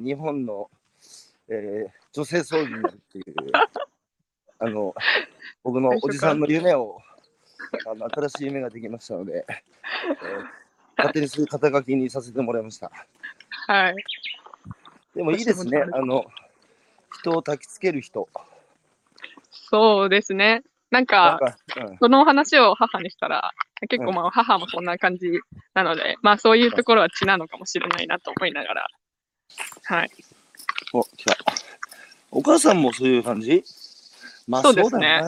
ー日本の、えー女性総理になるっていう、あの、僕のおじさんの夢を、あの新しい夢ができましたので、えー勝手にそういう肩書きにさせてもらいました。はい。でもいいですね、あの、人を焚きつける人。そうですね。なんなんか、か、うんその話を母にしたら、結構まあ母もそんな感じなので、まあそういうところは血なのかもしれないなと思いながら。はい。お、来た。お母さんもそういう感じ？まあそうですね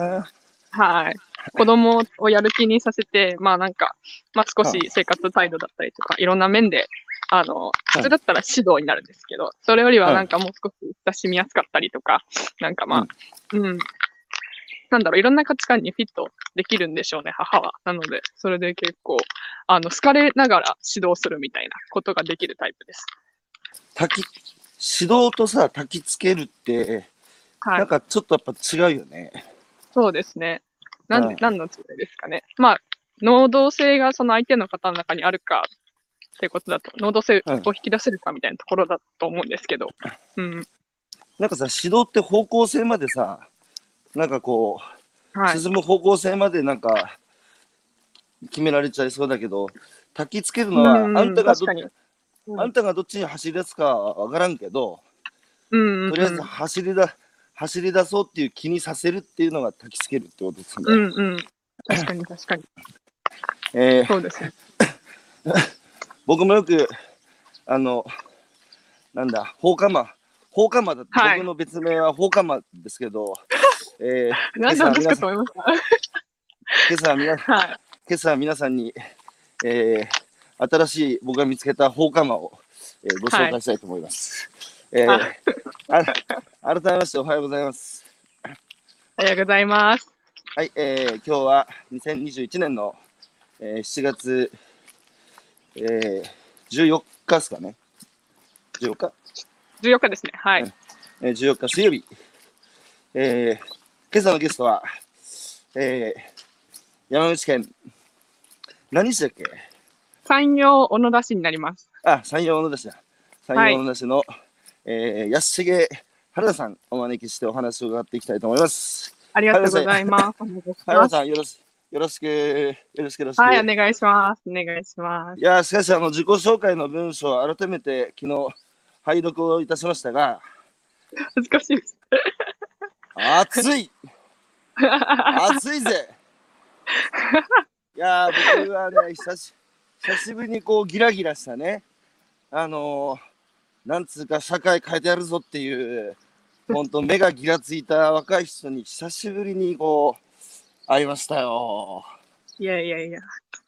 はい。子供をやる気にさせて、まあなんか、まあ少し生活態度だったりとか、いろんな面で、あの、普通だったら指導になるんですけど、それよりはなんかもう少し親しみやすかったりとか、なんかまあ、うん、なんだろう、いろんな価値観にフィットできるんでしょうね、母は。なので、それで結構、あの、好かれながら指導するみたいなことができるタイプです。焚き、指導とさ、焚きつけるって、はい。なんかちょっとやっぱ違うよね。そうですね。なんでうん、何の違いですかね。まあ、能動性がその相手の方の中にあるかってことだと、能動性を引き出せるかみたいなところだと思うんですけど、うん。なんかさ、指導って方向性までさ、なんかこう、はい。進む方向性までなんか決められちゃいそうだけど、焚きつけるのは、うんあんたがど確かにうんあんたがどっちに走り出すかはわからんけど、うん。とりあえず走りだ、走り出そうっていう気にさせるっていうのが焚きつけるってことですね。うんうん。確かに確かに。えーそうですね。僕もよく、あの、なんだ、放火魔、放火魔だって、はい僕の別名は放火魔ですけど、えー 何なんですかと思いまし今朝は皆た。はい。今朝は皆さんに、えー新しい僕が見つけた放火魔を、えーご紹介したいと思います。えーあ改めましておはようございます。おはようございます。はい、えー今日は2021年の、えー7月、えー14日ですかね。14日？14日ですね。はい。えー14日水曜日、えー今朝のゲストは、えー山口県、何市だっけ？山陽小野田市になります。あ、山陽小野田市だ。山はい陽小野田市の、えー安重原田さんお招きしてお話を伺っていきたいと思います。ありがとうございます。原田さん、よろしよろしく、よろしくよろしく。はい、お願いします。お願いします。いやーしかしあの自己紹介の文章を改めて昨日拝読をいたしましたが恥ずかしいです。熱い熱いぜ いやー僕はね久し久しぶりにこうギラギラしたね。あのー、なんつうか社会変えてやるぞっていう本当目がギラついた若い人に久しぶりにこう会いましたよ。いやいやいや。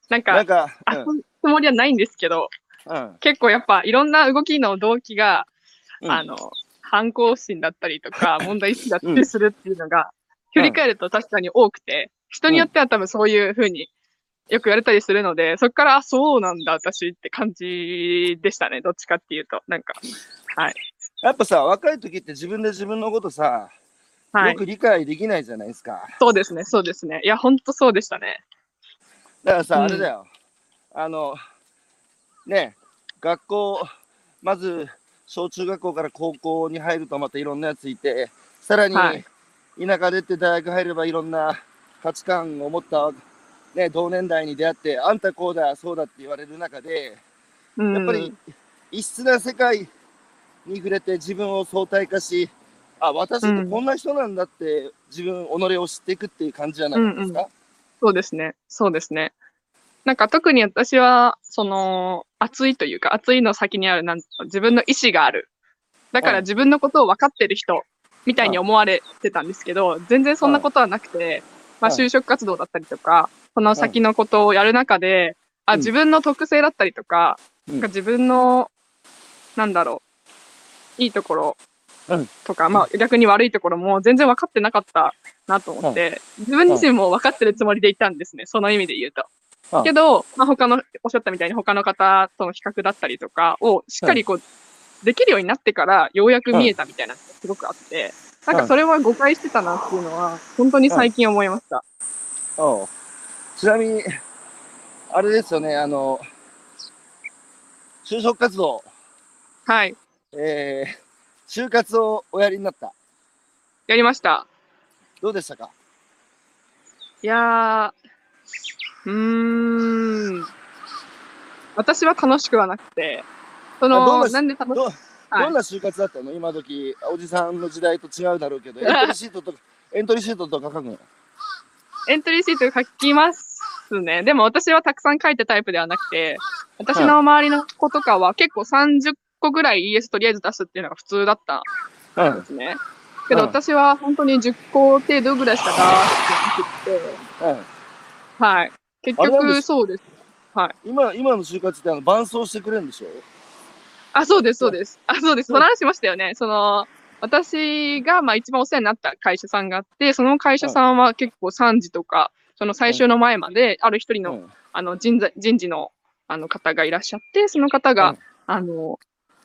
なんか、なんか遊ぶつもりはないんですけど、うん。うん結構やっぱいろんな動きの動機が、うん。あの、反抗心だったりとか、問題意識だったりするっていうのが、振り返ると確かに多くて、人によっては多分そういうふうによく言われたりするので、そこから、あ、そうなんだ、私って感じでしたね。どっちかっていうと。なんか、はい。やっぱさ若い時って自分で自分のことさはい。よく理解できないじゃないですか。そうですね、そうですね。いや、ほんとそうでしたね。だからさ、うんあれだよ。あの、ね、学校、まず、小中学校から高校に入るとまたいろんなやついて、さらに、はい田舎出て大学入ればいろんな価値観を持った、ね、同年代に出会って、あんたこうだ、そうだって言われる中で、うん。やっぱり異質な世界に触れて自分を相対化し、あ、私ってこんな人なんだって、自分、己を知っていくっていう感じじゃないですか？そうですね。そうですね。なんか特に私は、その、熱いというか、熱いの先にある、なん自分の意志がある。だかはいら自分のことを分かってる人、みたいに思われてたんですけど、全然そんなことはなくて、まあはい。就職活動だったりとか、その先のことをやる中で、あ、うん。自分の特性だったりとか、うん。なんか自分の、なんだろう、いいところうん。とか、まあ逆に悪いところも全然分かってなかったなと思って、自分自身も分かってるつもりでいたんですね、その意味で言うと。うん。けど、まあ、他の、おっしゃったみたいに他の方との比較だったりとかをしっかりこう、できるようになってからようやく見えたみたいなのがすごくあって、なんかそれは誤解してたなっていうのは、本当に最近思いました。おうちなみに、あれですよね、あの、就職活動、はい。えー、就活をおやりになった。やりました。どうでしたか？いやー、うーん。私は楽しくはなくて、その、ななんで楽しど,、はい。どんな就活だったの？今時。おじさんの時代と違うだろうけど、エントリーシートとか、エントリーシートとか書くの？エントリーシート書きますね。でも私はたくさん書いたタイプではなくて、私の周りの子とかは結構30個ぐらい ES とりあえず出すっていうのが普通だったうんんですね。けどうん私は本当に10個程度ぐらいしか出してなくて、うん。はい。結局そうです。今、今の就活ってあの伴走してくれるんでしょ？あ、そうです、そうです。あ、そうです。その話しましたよね。その、私が、まあ一番お世話になった会社さんがあって、その会社さんは結構3時とか、その最終の前まで、ある一人の、うん。あの人材人事のあの方がいらっしゃって、その方が、うん。あの、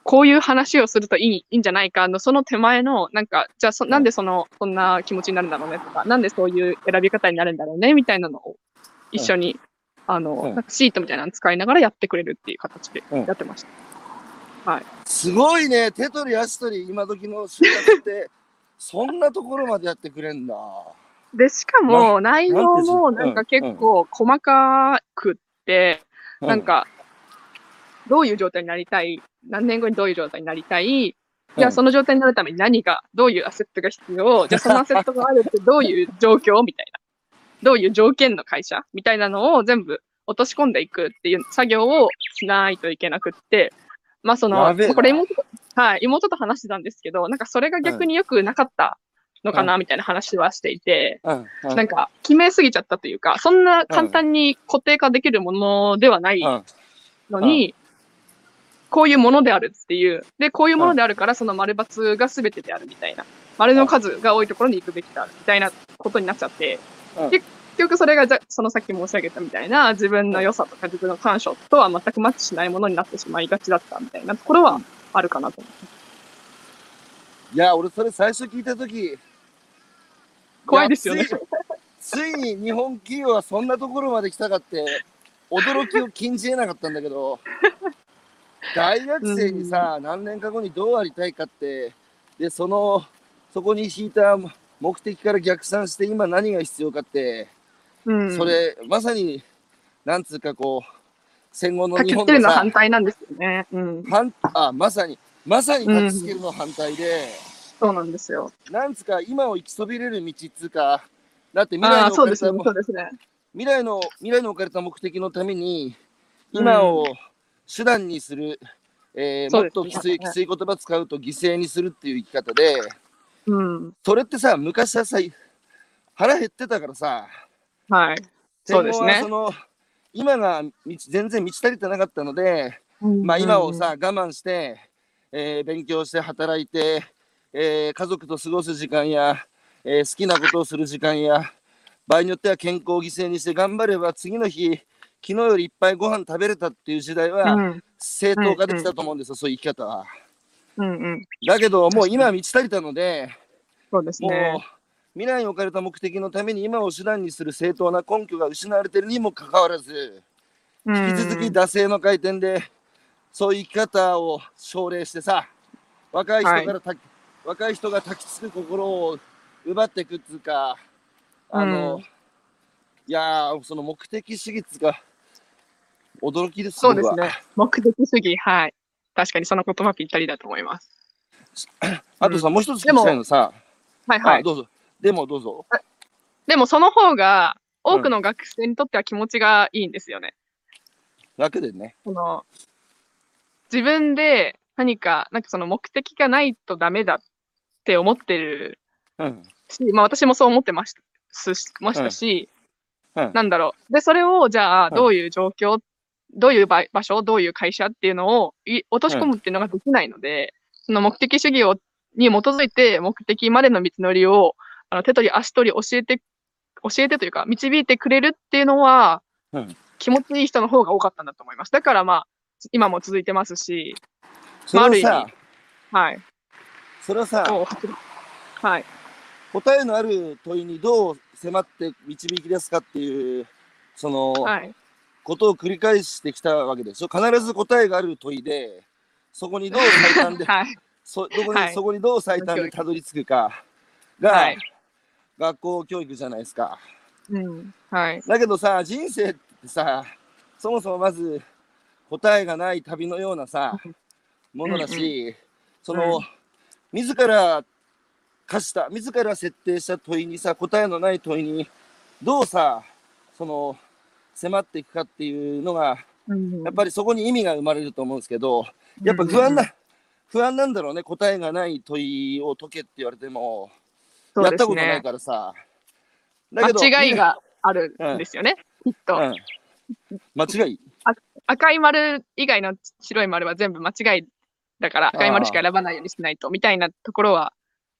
こういう話をするといいいいんじゃないかの、その手前の、なんか、じゃあそ、なんでその、そんな気持ちになるんだろうねとか、なんでそういう選び方になるんだろうねみたいなのを一緒に、あの、シートみたいなの使いながらやってくれるっていう形でうん。やってました。すごいね、手取り足取り、今時の就活って、そんなところまでやってくれんだ。で、しかも内容もなんか結構細かくって、うなん、か、どういう状態になりたい、何年後にどういう状態になりたい、じゃあその状態になるために何が、どういうアセットが必要、じゃあ そのアセットがあるってどういう状況みたいな、どういう条件の会社みたいなのを全部落とし込んでいくっていう作業をしないといけなくって、まあその、これ妹と、はい、妹と話してたんですけど、なんかそれが逆によくなかったのかなみたいな話はしていて、なんか決めすぎちゃったというか、そんな簡単に固定化できるものではないうん。のに、こういうものであるっていう。で、こういうものであるから、その丸×が全てであるみたいな。丸の数が多いところに行くべきだみたいなことになっちゃって、うん。結局それがじゃそのさっき申し上げたみたいな自分の良さとか自分の感触とは全くマッチしないものになってしまいがちだったみたいなところはあるかなと思いや、俺それ最初聞いたとき、怖いですよね。やついついに日本企業はそんなところまで来たかって、驚きを禁じ得なかったんだけど、大学生にさ、何年か後にどうありたいかって、で、その、そこに引いた目的から逆算して今何が必要かって、うん。それ、まさに、なんつうかこう、戦後の日本の反、対なんですよね。うん。反あ、まさに、まさに書きつけるの反対で、そうなんですよ。なんつうか、今を生きそびれる道っつうか、だって未来のね。未来の未来の置かれた目的のために、今を手段にする、えーそうですもっときついきつい言葉使うと犠牲にするっていう生き方で、うん。それってさ、昔はさ、腹減ってたからさ、はい。そうですねその今が道全然満ち足りてなかったので、まあ、今をさ、我慢して、えー勉強して働いて、えー家族と過ごす時間や、えー好きなことをする時間や場合によっては健康を犠牲にして頑張れば次の日昨日よりいっぱいご飯食べれたっていう時代うはん。正当化できたと思うんですよ、そういう生き方は。うんうん。だけどもう今は満ち足りたのでそうですもうね。未来に置かれた目的のために今を手段にする正当な根拠が失われているにもかかわらず引き続き惰性の回転でそういう生き方を奨励してさ若い人からた、若い人が焚きつく心を奪っていくっつうかあの、うんいやーその目的主義っつうか驚きですそうですね。目的主義、はい。確かにその言葉ぴったりだと思います。あとさ、もう一つ聞きたいのさ、はいはい。あどうぞでもどうぞ。でもその方が、多くの学生にとっては気持ちがいいんですよね。楽でね。その、自分で何か、なんかその目的がないとダメだって思ってるうん。し、まあ私もそう思ってましたすましたし、うん。なんだろう。で、それをじゃあうん。どういう状況、どういう場場所、どういう会社っていうのをい落とし込むっていうのができないので、その目的主義をに基づいて目的までの道のりをあの手取り足取り教えて、教えてというか導いてくれるっていうのは、うん気持ちいい人の方が多かったんだと思います。だからまあ、今も続いてますし、それをまあはい。それはさはい。答えのある問いにどう迫って導き出すかっていうその、はい。ことを繰り返してきたわけでしょ？必ず答えがある問いでそこにどう最短で、はい。そどこにはいそこにどう最短でたどり着くかが、はい学校教育じゃないですか。うん。はい。だけどさ、人生ってさ、そもそもまず答えがない旅のようなさ、ものだし、その、うん自ら課した、自ら設定した問いにさ、答えのない問いに、どうさ、その、迫っていくかっていうのが、うんやっぱりそこに意味が生まれると思うんですけど、やっぱ不安な、不安なんだろうね、答えがない問いを解けって言われても、そうですやったことないね。からさ。だけど間違いがあるんですよね。きっと。うん。間違い赤い丸以外の白い丸は全部間違いだから、赤い丸しか選ばないようにしないと、みたいなところは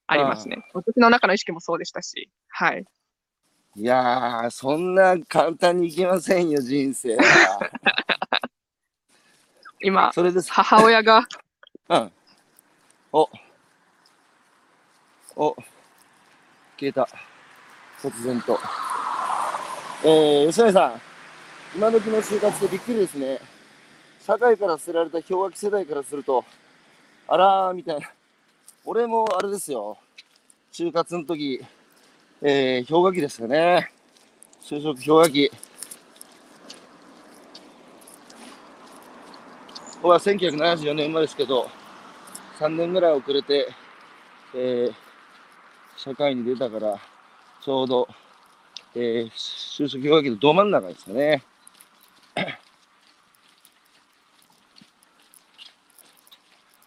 ありますね。私の中の意識もそうでしたし。はい。いやー、そんな簡単にいきませんよ、人生は。今、それです。母親が、うん。お。お。消えた。突然と。えー、吉成さん。今時の就活でびっくりですね。社会から捨てられた氷河期世代からすると、あらー、みたいな。俺もあれですよ。就活の時、えー、氷河期ですよね。就職氷河期。僕は1974年生まれですけど、3年ぐらい遅れて、えー社会に出たから、ちょうど、えー就職氷河期のど真ん中ですかね。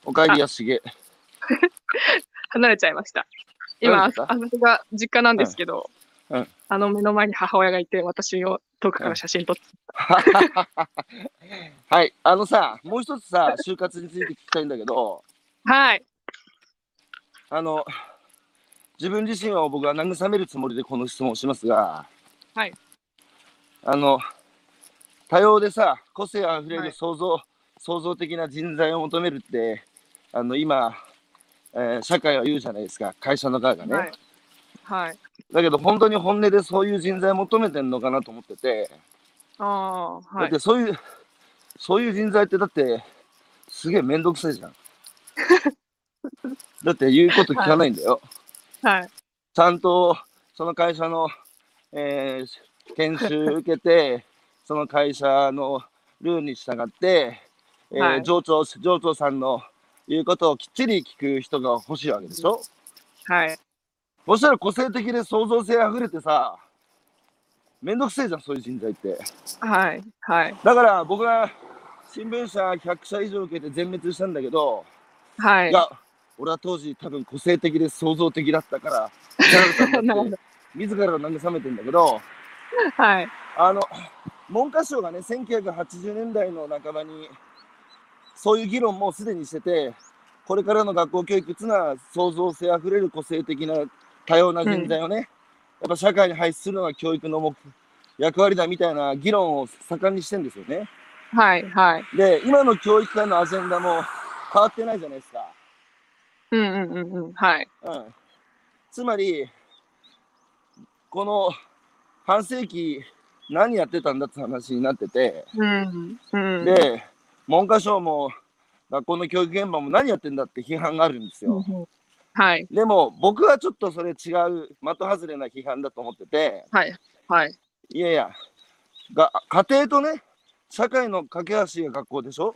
おかえりやすげ。離れちゃいました。今、あ離れた？そこが実家なんですけど、うんうんあの目の前に母親がいて、私を遠くから写真撮って、はい、あのさ、もう一つさ、就活について聞きたいんだけど、はい。あの、自分自身は僕は慰めるつもりでこの質問をしますが、はい。あの、多様でさ、個性あふれはいる創造、創造的な人材を求めるって、あの、今、えー社会は言うじゃないですか、会社の側がね。はい。はい。だけど、本当に本音でそういう人材を求めてんのかなと思ってて、ああ、はいだって。そういう、そういう人材ってだって、すげえめんどくさいじゃん。だって言うこと聞かないんだよ。はい。ちゃんとその会社の、えー研修受けて、その会社のルールに従って、えーはい上長、上長さんの言うことをきっちり聞く人が欲しいわけでしょ？はい。そしたら個性的で創造性あふれてさ、めんどくせえじゃん、そういう人材って。はい。はい。だから僕は新聞社100社以上受けて全滅したんだけど、はいい、。や、俺は当時多分個性的で創造的だったから。自ら慰めてんだけど、はい。あの、文科省がね、1980年代の半ばに、そういう議論もすでにしてて、これからの学校教育っていうのは創造性あふれる個性的な多様な人材をね、やっぱ社会に配出するのが教育の目役割だみたいな議論を盛んにしてんですよね。はい。はい。で、今の教育界のアジェンダも変わってないじゃないですか。うんうんうんうん。はい。うん。つまり、この半世紀何やってたんだって話になってて、うん。うん。で、文科省も学校の教育現場も何やってんだって批判があるんですよ。うんはい。でも僕はちょっとそれ違う的外れな批判だと思ってて、はい。はい。いやいや、が家庭とね、社会の架け橋が学校でしょ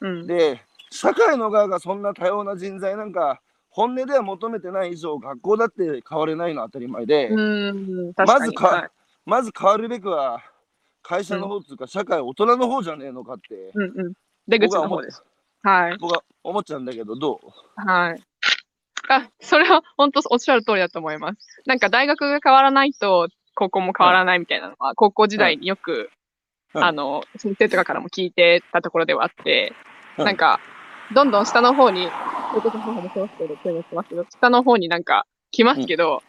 うん。で、社会の側がそんな多様な人材なんか、本音では求めてない以上、学校だって変われないのは当たり前で、まずかはいまず変わるべくは、会社の方っていうか、社会、大人の方じゃねえのかって、うんうん。出口の方です。はい。僕は思っちゃうんだけど、どう？はい。あ、それは本当おっしゃる通りだと思います。なんか大学が変わらないと高校も変わらないみたいなのは、高校時代によく、うんあの、先生とかからも聞いてたところではあって、うんなんか、どんどん下の方に、そうですけど、そういうのしてます。けど、下の方になんか来ますけど、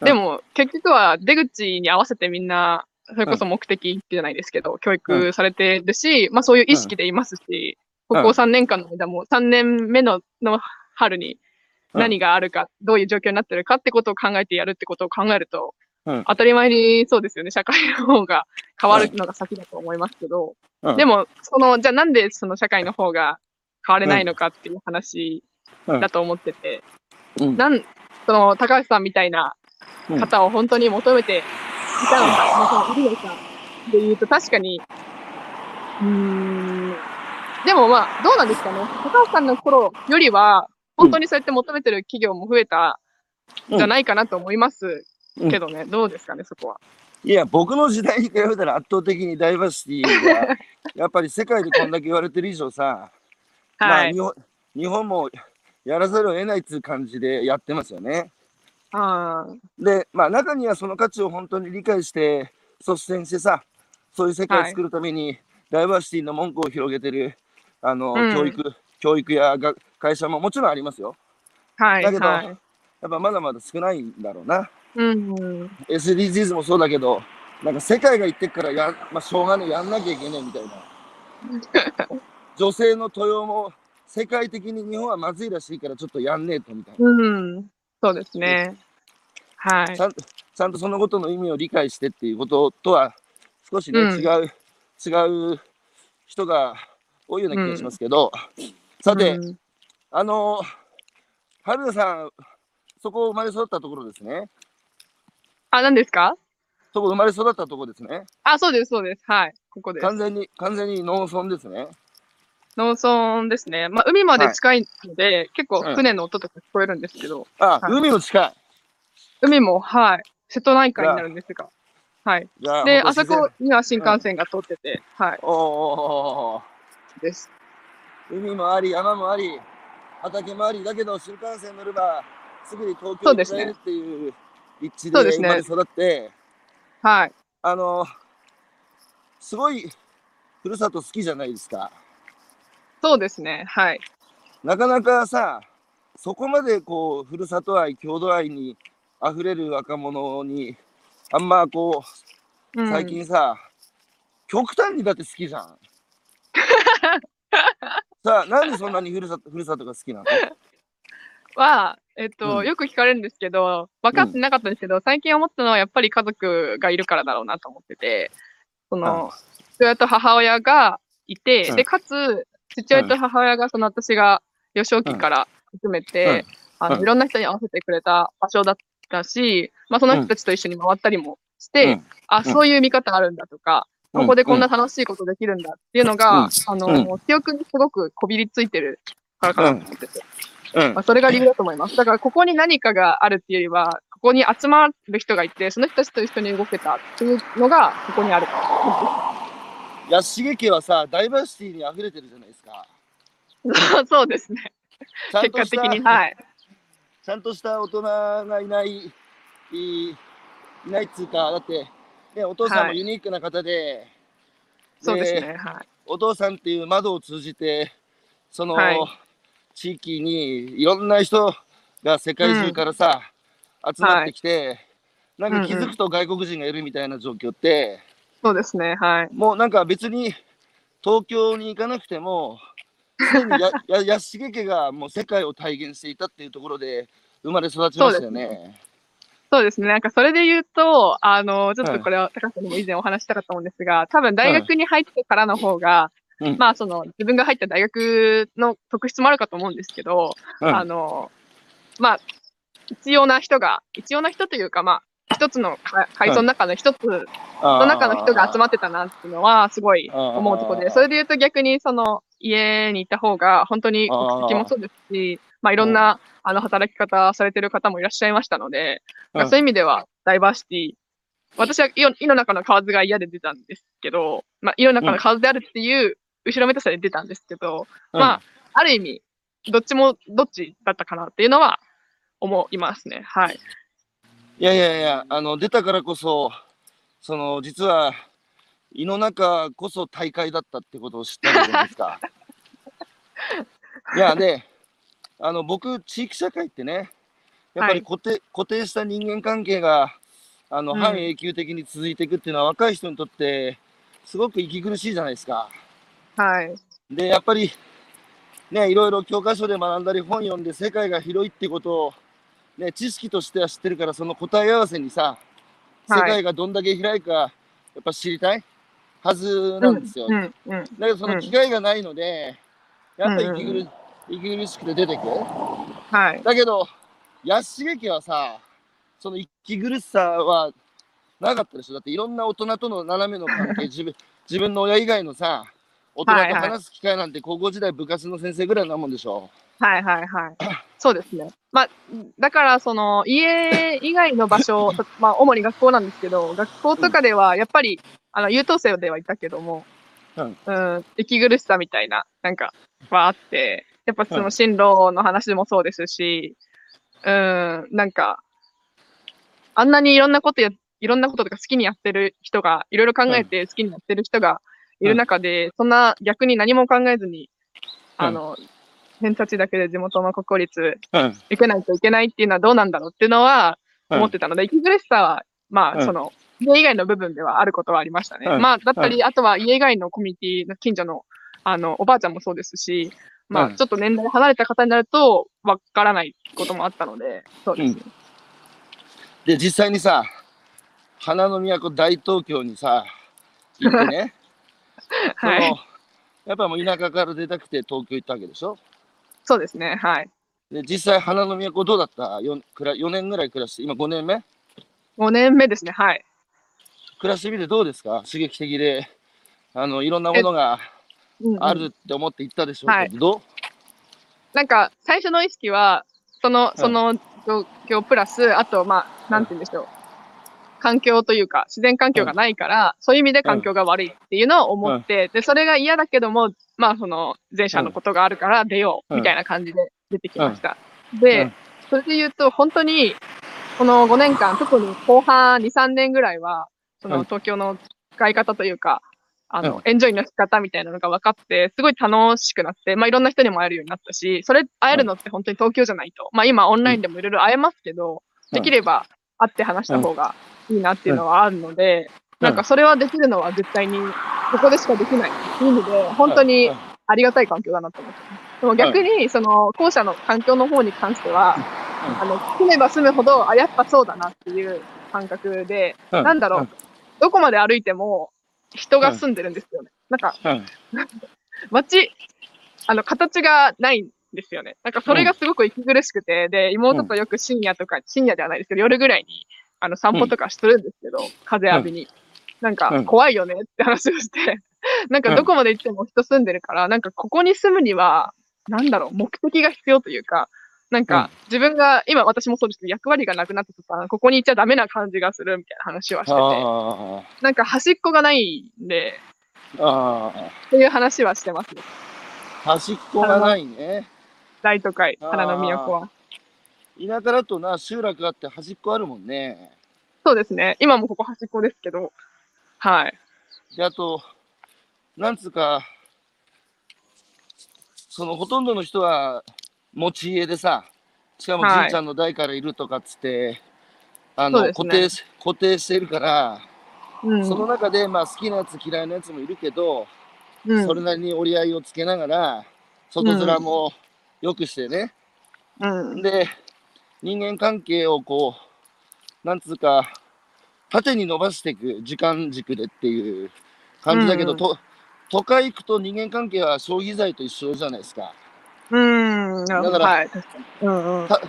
うん。でも結局は出口に合わせてみんな、それこそ目的じゃないですけど、教育されてるし、まあそういう意識でいますし、うん。ここ3年間の間も3年目のの春にうん。何があるか、どういう状況になってるかってことを考えてやるってことを考えると、うん。当たり前にそうですよね、社会の方が変わるのが先だと思いますけど、うん。でも、その、じゃあなんでその社会の方が変われないのかっていう話うん。だと思ってて、うん。なんその高橋さんみたいな方を本当に求めていたのか、まあ、その入野さんで言うと確かに、うーん、でもまあ、どうなんですかね。高橋さんの頃よりは、本当にそうやって求めてる企業も増えたん。じゃないかなと思いますけどね、どうですかね、そこは。いや、僕の時代に比べたら圧倒的にダイバーシティが、やっぱり世界でこんだけ言われてる以上さ、まはいあ日。本日本もやらざるを得ないっていう感じでやってますよね。あで、まあ中にはその価値を本当に理解して率先してさ、そういう世界を作るために、ダイバーシティの文句を広げてるあの、うん教育、教育やが会社ももちろんありますよ。はい。だけどはい。やっぱまだまだ少ないんだろうな。うん。SDGs もそうだけど、なんか世界が言ってっからやん、まあ、しょうがねえ、やんなきゃいけねえみたいな。女性の登用も世界的に日本はまずいらしいからちょっとやんねえとみたいな。うん。そうですね。はいち。ゃんとちゃんとそのことの意味を理解してっていうこととは少しね、うん違う違う人が多いような気がしますけど、さて、うんあの春菜さんそこ生まれ育ったところですねあ、何ですか？そこ生まれ育ったところですねあ、そうです、そうです。はい。ここです。完全に完全に農村ですね農村ですね。まあ、海まで近いので、結構うん船の音とか聞こえるんですけど、あ、はい海も近い海も、はい。瀬戸内海になるんですが。はい。じゃで、本当自然あそこには新幹線が通ってて、はい。おーおーおーおです。ー海もあり山もあり畑もありだけど新幹線乗ればすぐに東京そうですねに帰るっていう立地そうですねまれ育って、はい。あのすごいふるさと好きじゃないですかそうですね。はい。なかなかさそこまでこうふるさと愛郷土愛に溢れる若者にあんまこううん。最近さ、極端にだって好きじゃん。さあなんでそんなにふるさとふるさとが好きなの？は、えっと、うん。よく聞かれるんですけど、分かってなかったんですけど、最近思ったのはやっぱり家族がいるからだろうなと思ってて、その、父親と母親がいて、うん。で、かつ、父親と母親が、その私が幼少期から含めて、あの、うん。いろんな人に合わせてくれた場所だったし、まあ、その人たちと一緒に回ったりもして、うん。あ、そういう見方あるんだとか、うん。ここでこんな楽しいことできるんだっていうのが、うん。あの、うん。記憶にすごくこびりついてるからかなと思ってて、うん。まあ、それが理由だと思います。だから、ここに何かがあるっていうよりは、ここに集まる人がいて、その人たちと一緒に動けたっていうのが、ここにあるから。安重家はさダイバーシティに溢れてるじゃないですか そうですね。ちゃんとした結果的に、はい。ちゃんとした大人がいないいいないっつうかだって、ね、お父さんもはいユニークな方で、そうですね。はい。お父さんっていう窓を通じてその、はい地域にいろんな人が世界中からさ、集まってきて、なんか気づくと外国人がいるみたいな状況って、そうですね。はい。もうなんか別に東京に行かなくても やや安重家がもう世界を体現していたっていうところで生まれ育ちましたよね。そうですね。なんかそれで言うと、あの、ちょっとこれは高橋さんにも以前お話ししたかったと思うんですが、多分大学に入ってからの方が、うんまあその自分が入った大学の特質もあるかと思うんですけど、うんあの、まあ、必要な人が、必要な人というか、まあ、一つのか会社の中の一つの中の人が集まってたなっていうのは、すごい思うところで、それで言うと逆にその家にいた方が、本当に国籍もそうですし、まあいろんなあの働き方されてる方もいらっしゃいましたので、そういう意味ではダイバーシティ、私は胃の中の蛙が嫌で出たんですけど、まあ胃の中の蛙であるっていう後ろめたさで出たんですけど、うんまあ、ある意味、どっちもどっちだったかなっていうのは思いますね。はい。いやいやいや、あの出たからこそ、その実は胃の中こそ大会だったってことを知ったんじゃないですか。いやで、あの僕地域社会ってね、やっぱり固定,、固定した人間関係があの、うん半永久的に続いていくっていうのは若い人にとってすごく息苦しいじゃないですか。はい。でやっぱりねいろいろ教科書で学んだり本読んで世界が広いってことを、ね、知識としては知ってるからその答え合わせにさ世はい界がどんだけ広いかやっぱ知りたい？はずなんですよ。うん、うん。だけどその機会がないので、やっぱり息苦,、息苦しくて出てくはい。だけど安重家はさその息苦しさはなかったでしょだっていろんな大人との斜めの関係 自分自分の親以外のさ大人と話す機会なんて高校時代部活の先生ぐらいなもんでしょ、はいはいはい。そうですね。まあ、だから、その、家以外の場所、まあ、主に学校なんですけど、学校とかでは、やっぱり、あの、優等生ではいたけども、うん。うん、息苦しさみたいな、なんか、はあって、やっぱその進路の話もそうですし、うん、なんか、あんなにいろんなことや、いろんなこととか好きにやってる人が、いろいろ考えて好きにやってる人がいる中で、そんな逆に何も考えずに、あの、偏差値だけで地元の国公立うん。受けないといけないっていうのはどうなんだろうっていうのは思ってたので、息苦しさは、まあ、うん。その、家以外の部分ではあることはありましたね。うん。まあ、だったり、あとは家以外のコミュニティの近所の、あの、おばあちゃんもそうですし、まあ、うん。ちょっと年齢離れた方になると、わからないこともあったので、そうですね。で実際にさ花の都大東京にさ行ってね。はい。やっぱもう田舎から出たくて東京行ったわけでしょ？そうですね。はい。で実際花の都どうだった？4, くら4年ぐらい暮らして今5年目？5年目ですね。はい。暮らしてみてどうですか？刺激的であのいろんなものがうんうんあるって思って行ったでしょうけど、はいどなんか、最初の意識は、その、うんその状況プラス、あと、まあ、なんて言うんでしょう。環境というか、自然環境がないから、そういう意味で環境が悪いっていうのを思って、で、それが嫌だけども、まあ、その、前者のことがあるから出よう、うんみたいな感じで出てきました。で、うん。それで言うと、本当に、この5年間、特に後半2、3年ぐらいは、そのうん。東京の使い方というか、あの、うん。エンジョイの仕方みたいなのが分かって、すごい楽しくなって、まあいろんな人にも会えるようになったし、それ会えるのって本当に東京じゃないと。まあ今オンラインでもいろいろ会えますけど、うん。できれば会って話した方がいいなっていうのはあるので、うん。なんかそれはできるのは絶対に、ここでしかできないっていう意味で、本当にありがたい環境だなと思って。でも逆に、その、校舎の環境の方に関しては、あの、住めば住むほど、あ、やっぱそうだなっていう感覚で、うん。なんだろう、どこまで歩いても人が住んでるんですよね。なんか、うん。街、あの、形がないんですよね。なんかそれがすごく息苦しくて、で、妹とよく深夜とか、深夜ではないですけど、夜ぐらいに、あの、散歩とかするんですけど、風浴びに。なんかうん、怖いよねって話をして、なんかどこまで行っても人住んでるから、なんかここに住むには、なんだろう、目的が必要というか、なんか自分が、今私もそうですけど、役割がなくなったとか、ここにいちゃダメな感じがするみたいな話はしてて、あなんか端っこがないんで、っていう話はしてますね。ー端っこがないね。大都会、花の都は。田舎だとな集落があって端っこあるもんねそうですね。今もここ端っこですけど、はい。であとなんつうかそのほとんどの人は持ち家でさしかもはいじいちゃんの代からいるとかっつって、あの、そうですね固定し固定してるから、うん。その中でまあ好きなやつ嫌いなやつもいるけど、うん、それなりに折り合いをつけながら外面も良くしてね、うん。で人間関係をこうなんつうか縦に伸ばしていく時間軸でっていう感じだけど、うんと都会行くと人間関係は消費財と一緒じゃないですかうん。だからはい。うんうん。た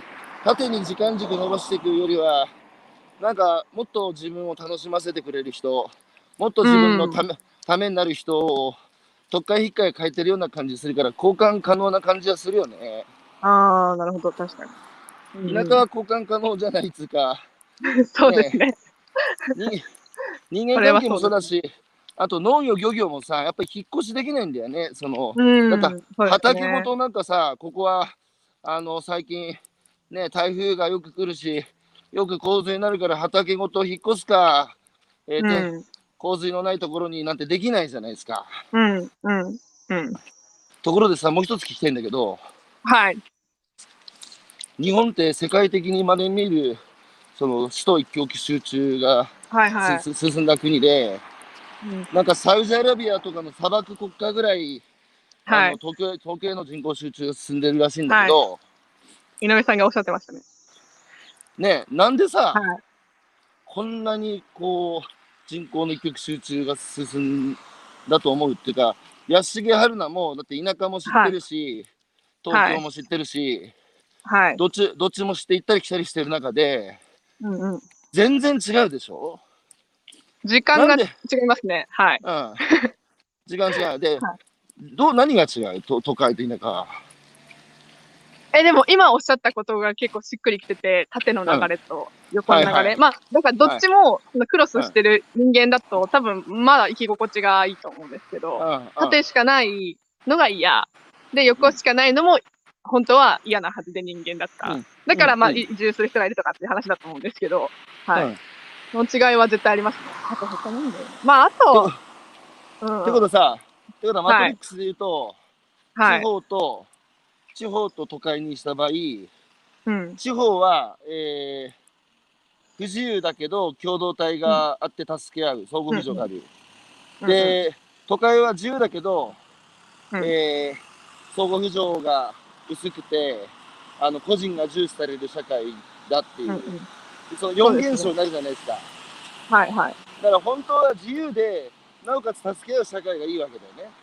縦に時間軸伸ばしていくよりはなんかもっと自分を楽しませてくれる人もっと自分のため,、ためになる人を特会引っかい変えてるような感じするから交換可能な感じはするよねああ、なるほど、確かに。田舎は交換可能じゃないっつうか、う んそうですね。に人間関係もそうだしあと農業漁業もさやっぱり引っ越しできないんだよねそのうん。だっそうですね畑ごとなんかさここはあの最近ね台風がよく来るしよく洪水になるから畑ごと引っ越すか、えーてうん。洪水のないところになんてできないじゃないですかうん。うん。うん。ところでさもう一つ聞きたいんだけどはい。日本って世界的にまで見るその首都一極集中がはいはい。進んだ国でうんなんかサウジアラビアとかの砂漠国家ぐらい、はいあの。東京東京への人口集中が進んでるらしいんだけど、井上さんがおっしゃってましたね。ねなんでさ、はい。こんなにこう人口の一極集中が進んだと思うっていうか安重春菜もだって田舎も知ってるし、東京も知ってるし、はい。どっちどっちも知って行ったり来たりしてる中でうんうん。全然違うでしょ？時間が違で？いますね。はい。うん。時間違う。で、はどう何が違う？と都会と田舎。え、でも今おっしゃったことが結構しっくりきてて、縦の流れと横の流れ。はいはいまあ、だからどっちも、そのクロスしてる人間だと、多分まだ生き心地がいいと思うんですけど、うん縦しかないのが嫌。で、横しかないのも、本当は嫌なはずで人間だった。うんだから、まあ、うん移住する人がいるとかっていう話だと思うんですけど、はい。うんその違いは絶対ありますね。あと他なんだよ。まあ、あと、うん、ってことさ、ってことはマトリックスで言うと、はい地。方と、地方と都会にした場合、うん。地方は、えー不自由だけど共同体があって助け合う、相互扶助がある。で、都会は自由だけど、うんえー相互扶助が薄くて、あの個人が重視される社会だっていう、うんうんその4現象になるじゃないですか。はいはい。だから本当は自由で、なおかつ助け合う社会がいいわけだよね。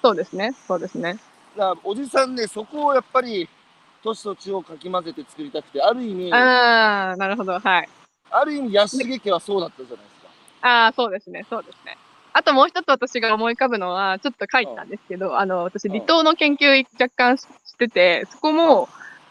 そうですね。そうですね。だからおじさんね、そこをやっぱり都市と地をかき混ぜて作りたくて、ある意味、ああ、なるほど。はい。ある意味安重家はそうだったじゃないですか。ああ、そうですね。そうですね。あともう一つ私が思い浮かぶのは、ちょっと書いたんですけど、あの、私、うん離島の研究若干ししてて、そこも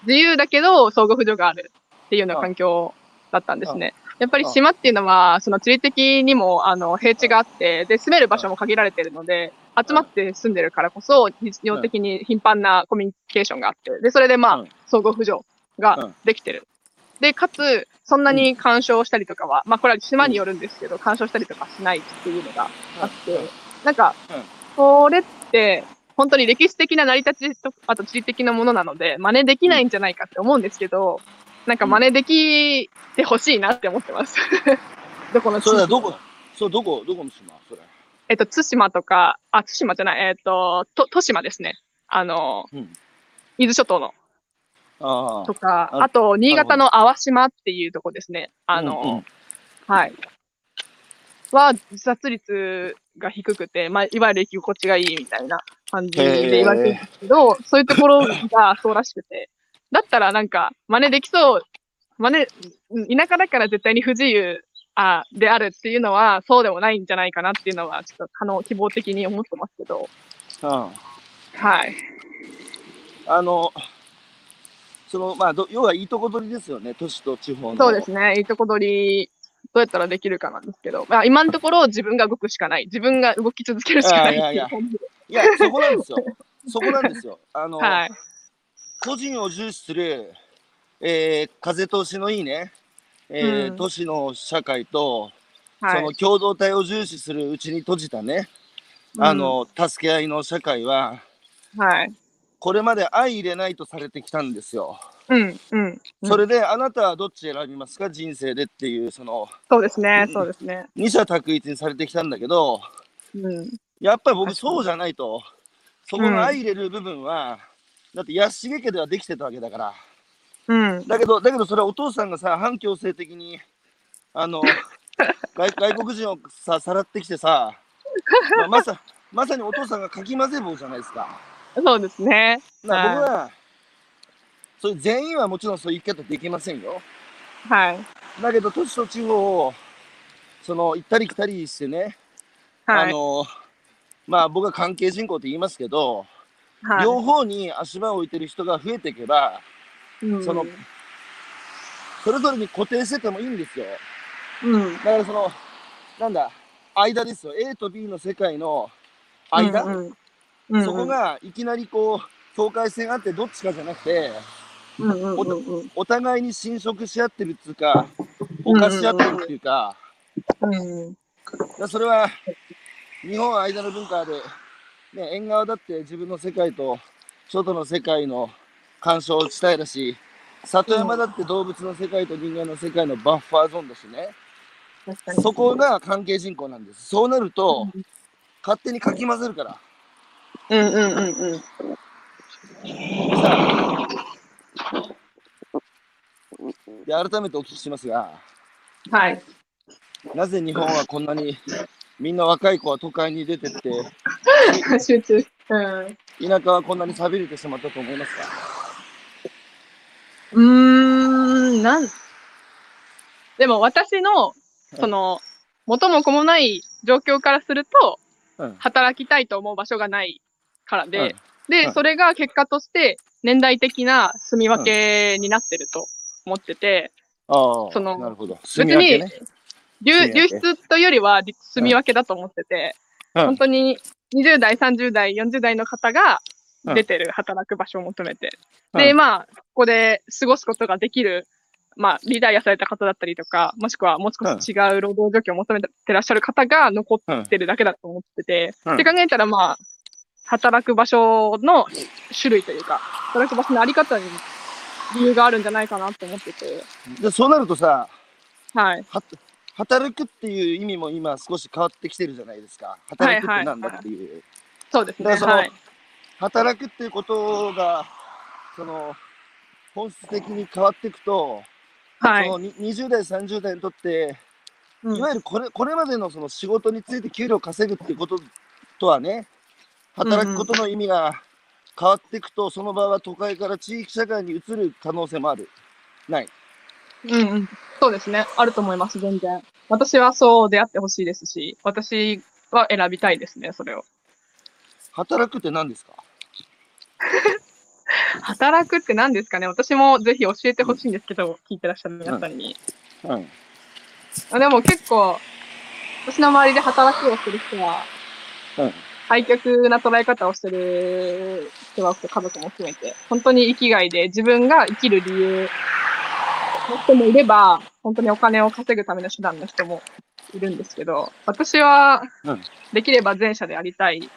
自由だけど相互扶助があるっていうような環境だったんですね。やっぱり島っていうのは、その地理的にも、あの、平地があって、で、住める場所も限られてるので、集まって住んでるからこそ、日常的に頻繁なコミュニケーションがあって、で、それでまあうん、相互扶助ができてる。で、かつ、そんなに干渉したりとかは、まあ、これは島によるんですけど、干渉したりとかしないっていうのがあって、なんかうん、これって、本当に歴史的な成り立ちと、あと地理的なものなので、真似できないんじゃないかって思うんですけど、なんか真似できてほしいなって思ってます。どこの地それはどこ、そう、どこ、どこの島？それ。えっと、対馬とか、あ、対馬じゃない、えっと、と、豊島ですね。あの、うん。伊豆諸島の。あとか、ああと、新潟の淡島っていうとこですね。あの、うんうん。はい。は、自殺率が低くて、まあ、いわゆる生き心地がいいみたいな感じで言われてるんですけど、そういうところがそうらしくて、だったらなんか、真似できそう、真似、うん田舎だから絶対に不自由あであるっていうのは、そうでもないんじゃないかなっていうのは、ちょっと、あの、希望的に思ってますけど、あ、はい。あの、その、まあ、ど要はいいとこ取りですよね、都市と地方の。そうですね。いいとこ取り、どうやったらできるかなんですけど、まあ、今のところ自分が動くしかない。自分が動き続けるしかないってあいやいやいう感じで。いや、そこなんですよ。そこなんですよ。あの、はい。個人を重視する、えー風通しのいいね、えーうん都市の社会と、はいその。共同体を重視するうちに閉じたね、あの、助け合いの社会は、うん、はい。これまで相入れないとされてきたんですよ。うん、うん。うんそれで、あなたはどっち選びますか？人生でっていう、その、そうですねう、んそうですね。二者択一にされてきたんだけど、うん。やっぱり僕そうじゃないと、そこの相入れる部分は、だって安重家ではできてたわけだから。うん。だけど、だけどそれはお父さんがさ、反強制的に、あの、外外国人をさ、さらってきてさ、まあまさ、まさにお父さんがかき混ぜ棒じゃないですか。そうですね。なはい僕は、そういう全員はもちろんそういう生き方できませんよ。はい。だけど、都市と地方を、その、行ったり来たりしてね、はい。あの、まあ僕は関係人口って言いますけど、はい両方に足場を置いてる人が増えていけば、うんそのそれぞれに固定しててもいいんですよ。うん。だからその、なんだ、間ですよ。A と B の世界の間、うんうんうん、そこがいきなりこう、境界線あってどっちかじゃなくて、うんうんうんうん、お互いに侵食し合ってるっていうか、犯し合ってるっていうか、うん。だからそれは日本間の文化で、ね、縁側だって自分の世界と外の世界の干渉地帯だし、里山だって動物の世界と人間の世界のバッファーゾーンだしね。そこが関係人口なんです。そうなると、勝手にかき混ぜるから。うんうんうんうん。さあで改めてお聞きしますが、はい。なぜ日本はこんなにみんな若い子は都会に出てって 集中。うん。田舎はこんなに寂れてしまったと思いますか？うーん、なん、でも私の、その、元も子もない状況からすると、うん働きたいと思う場所がないからで、うん。で、うん。それが結果として年代的な住み分けになってると思ってて、ああ、そのなるほど。別にね。流流出というよりは住み分けだと思ってて、うん。本当に20代、30代、40代の方がうん。出てる働く場所を求めて、うん。で、まあ、ここで過ごすことができる、まあ、リタイアされた方だったりとか、もしくはもう少し違う労働状況を求めてらっしゃる方が残ってるだけだと思ってて、うん。って考えたら、まあ、働く場所の種類というか、働く場所のあり方に理由があるんじゃないかなと思ってて、でそうなるとさ、はい。は働くっていう意味も今少し変わってきてるじゃないですか。働くってなんだっていう。そうですね。だからそのはい。働くっていうことが、その、本質的に変わっていくと、はいそ。のに20代、30代にとって、うんいわゆるこれこれまでのその仕事について給料を稼ぐっていうこととはね、働くことの意味が変わっていくと、その場は都会から地域社会に移る可能性もある。ない。うんうん。そうですね。あると思います、全然。私はそうであってほしいですし、私は選びたいですね、それを。働くって何ですか？働くって何ですかね？私もぜひ教えてほしいんですけど、聞いてらっしゃる皆さんに。うん。あでも結構、私の周りで働くをする人は、うん廃墟な捉え方をしてる人は家族も含めて、本当に生きがいで自分が生きる理由の人もいれば、本当にお金を稼ぐための手段の人もいるんですけど、私はうんできれば前者でありたい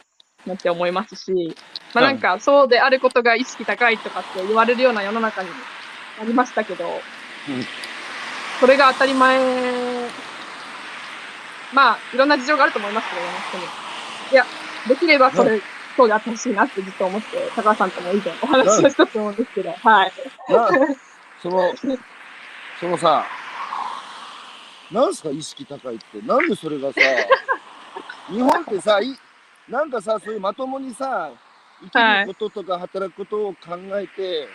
なって思いますし、まあなんかそうであることが意識高いとかって言われるような世の中になりましたけど、それが当たり前、まあいろんな事情があると思いますけどね、本当に。いや、できればそれ、そうであってほしいなってずっと思って、高橋さんとも以前お話をしたと思うんですけど、はい。なその、そのさ、なんすか意識高いって？なんでそれがさ、日本ってさ、いなんかさ、そういうまともにさ、生きることとか働くことを考えて、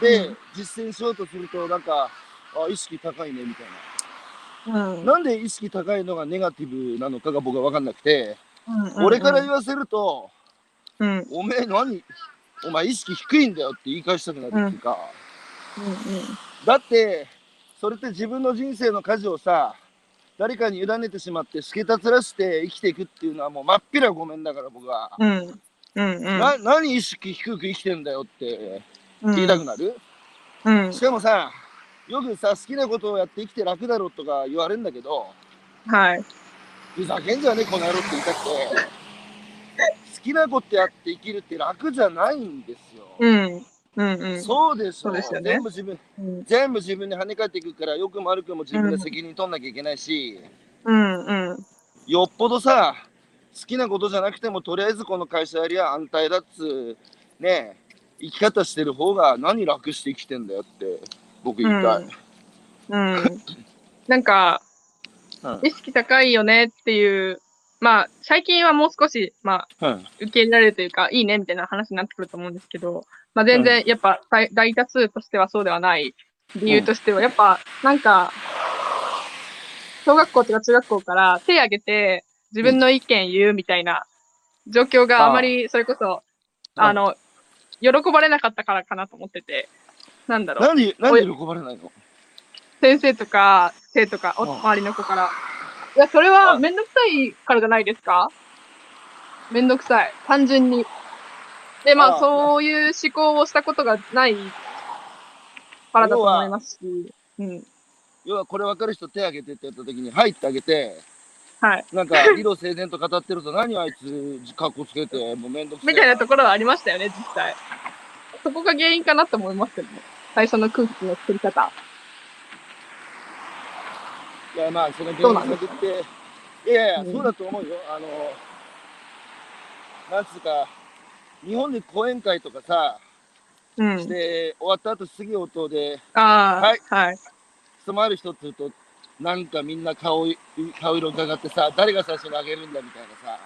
で、うん実践しようとすると、なんか、あ、意識高いね、みたいうん。な。なんで意識高いのがネガティブなのかが僕は分かんなくて、うん俺から言わせると、うん。うん。おめえ何、お前意識低いんだよって言い返したくなるっていうか、だってそれって自分の人生の舵をさ誰かに委ねてしまってしけたつらして生きていくっていうのはもうまっぴらごめんだから僕は、うん。うん。うん。うん。な何意識低く生きてんだよってうん言いたくなる、うん。しかもさよくさ好きなことをやって生きて楽だろうとか言われるんだけどはい。ふざけんじゃねえこの野郎って言いたくて好きなことやって生きるって楽じゃないんですよ、うん。うん。うん。そうでしょそうですよね全部自分うん。全部自分に跳ね返っていくから良くも悪くも自分で責任取んなきゃいけないし、うん。うん。よっぽどさ好きなことじゃなくてもとりあえずこの会社やりゃ安泰だっつうね生き方してる方が何楽して生きてんだよって僕言いたい、うん。なんか、うん。意識高いよねっていう、まあ、最近はもう少し、まあ、うん。受け入れられるというか、いいねみたいな話になってくると思うんですけど、まあ全然、やっぱ大大多数としてはそうではない理由としては、やっぱなんか、小学校とか中学校から手挙げて自分の意見言うみたいな状況があまりそれこそ、うん。あの、喜ばれなかったからかなと思ってて、なんだろう。なんでなんで喜ばれないの？先生とか生とかおうん周りの子から。いや、それはめんどくさいからじゃないですか？めんどくさい。単純に。で、まあ、あそういう思考をしたことがないからだと思いますし。うん。要はこれ分かる人手挙げてってやった時に「はい」ってあげてはい。なんか理路整然と語ってると何あいつ格好つけてもうめんどくせえみたいなところはありましたよね、実際。そこが原因かなと思いますけどね。最初の空気の作り方。いやまあそのそうなんです原因探っていやいや、うんそうだと思うよあのなんつうか日本で講演会とかさうん。して終わった後質疑応答でああ、はいはい。質問ある人って言うとなんかみんな顔い顔色伺ってさ誰が最初にあげるんだみたいなさ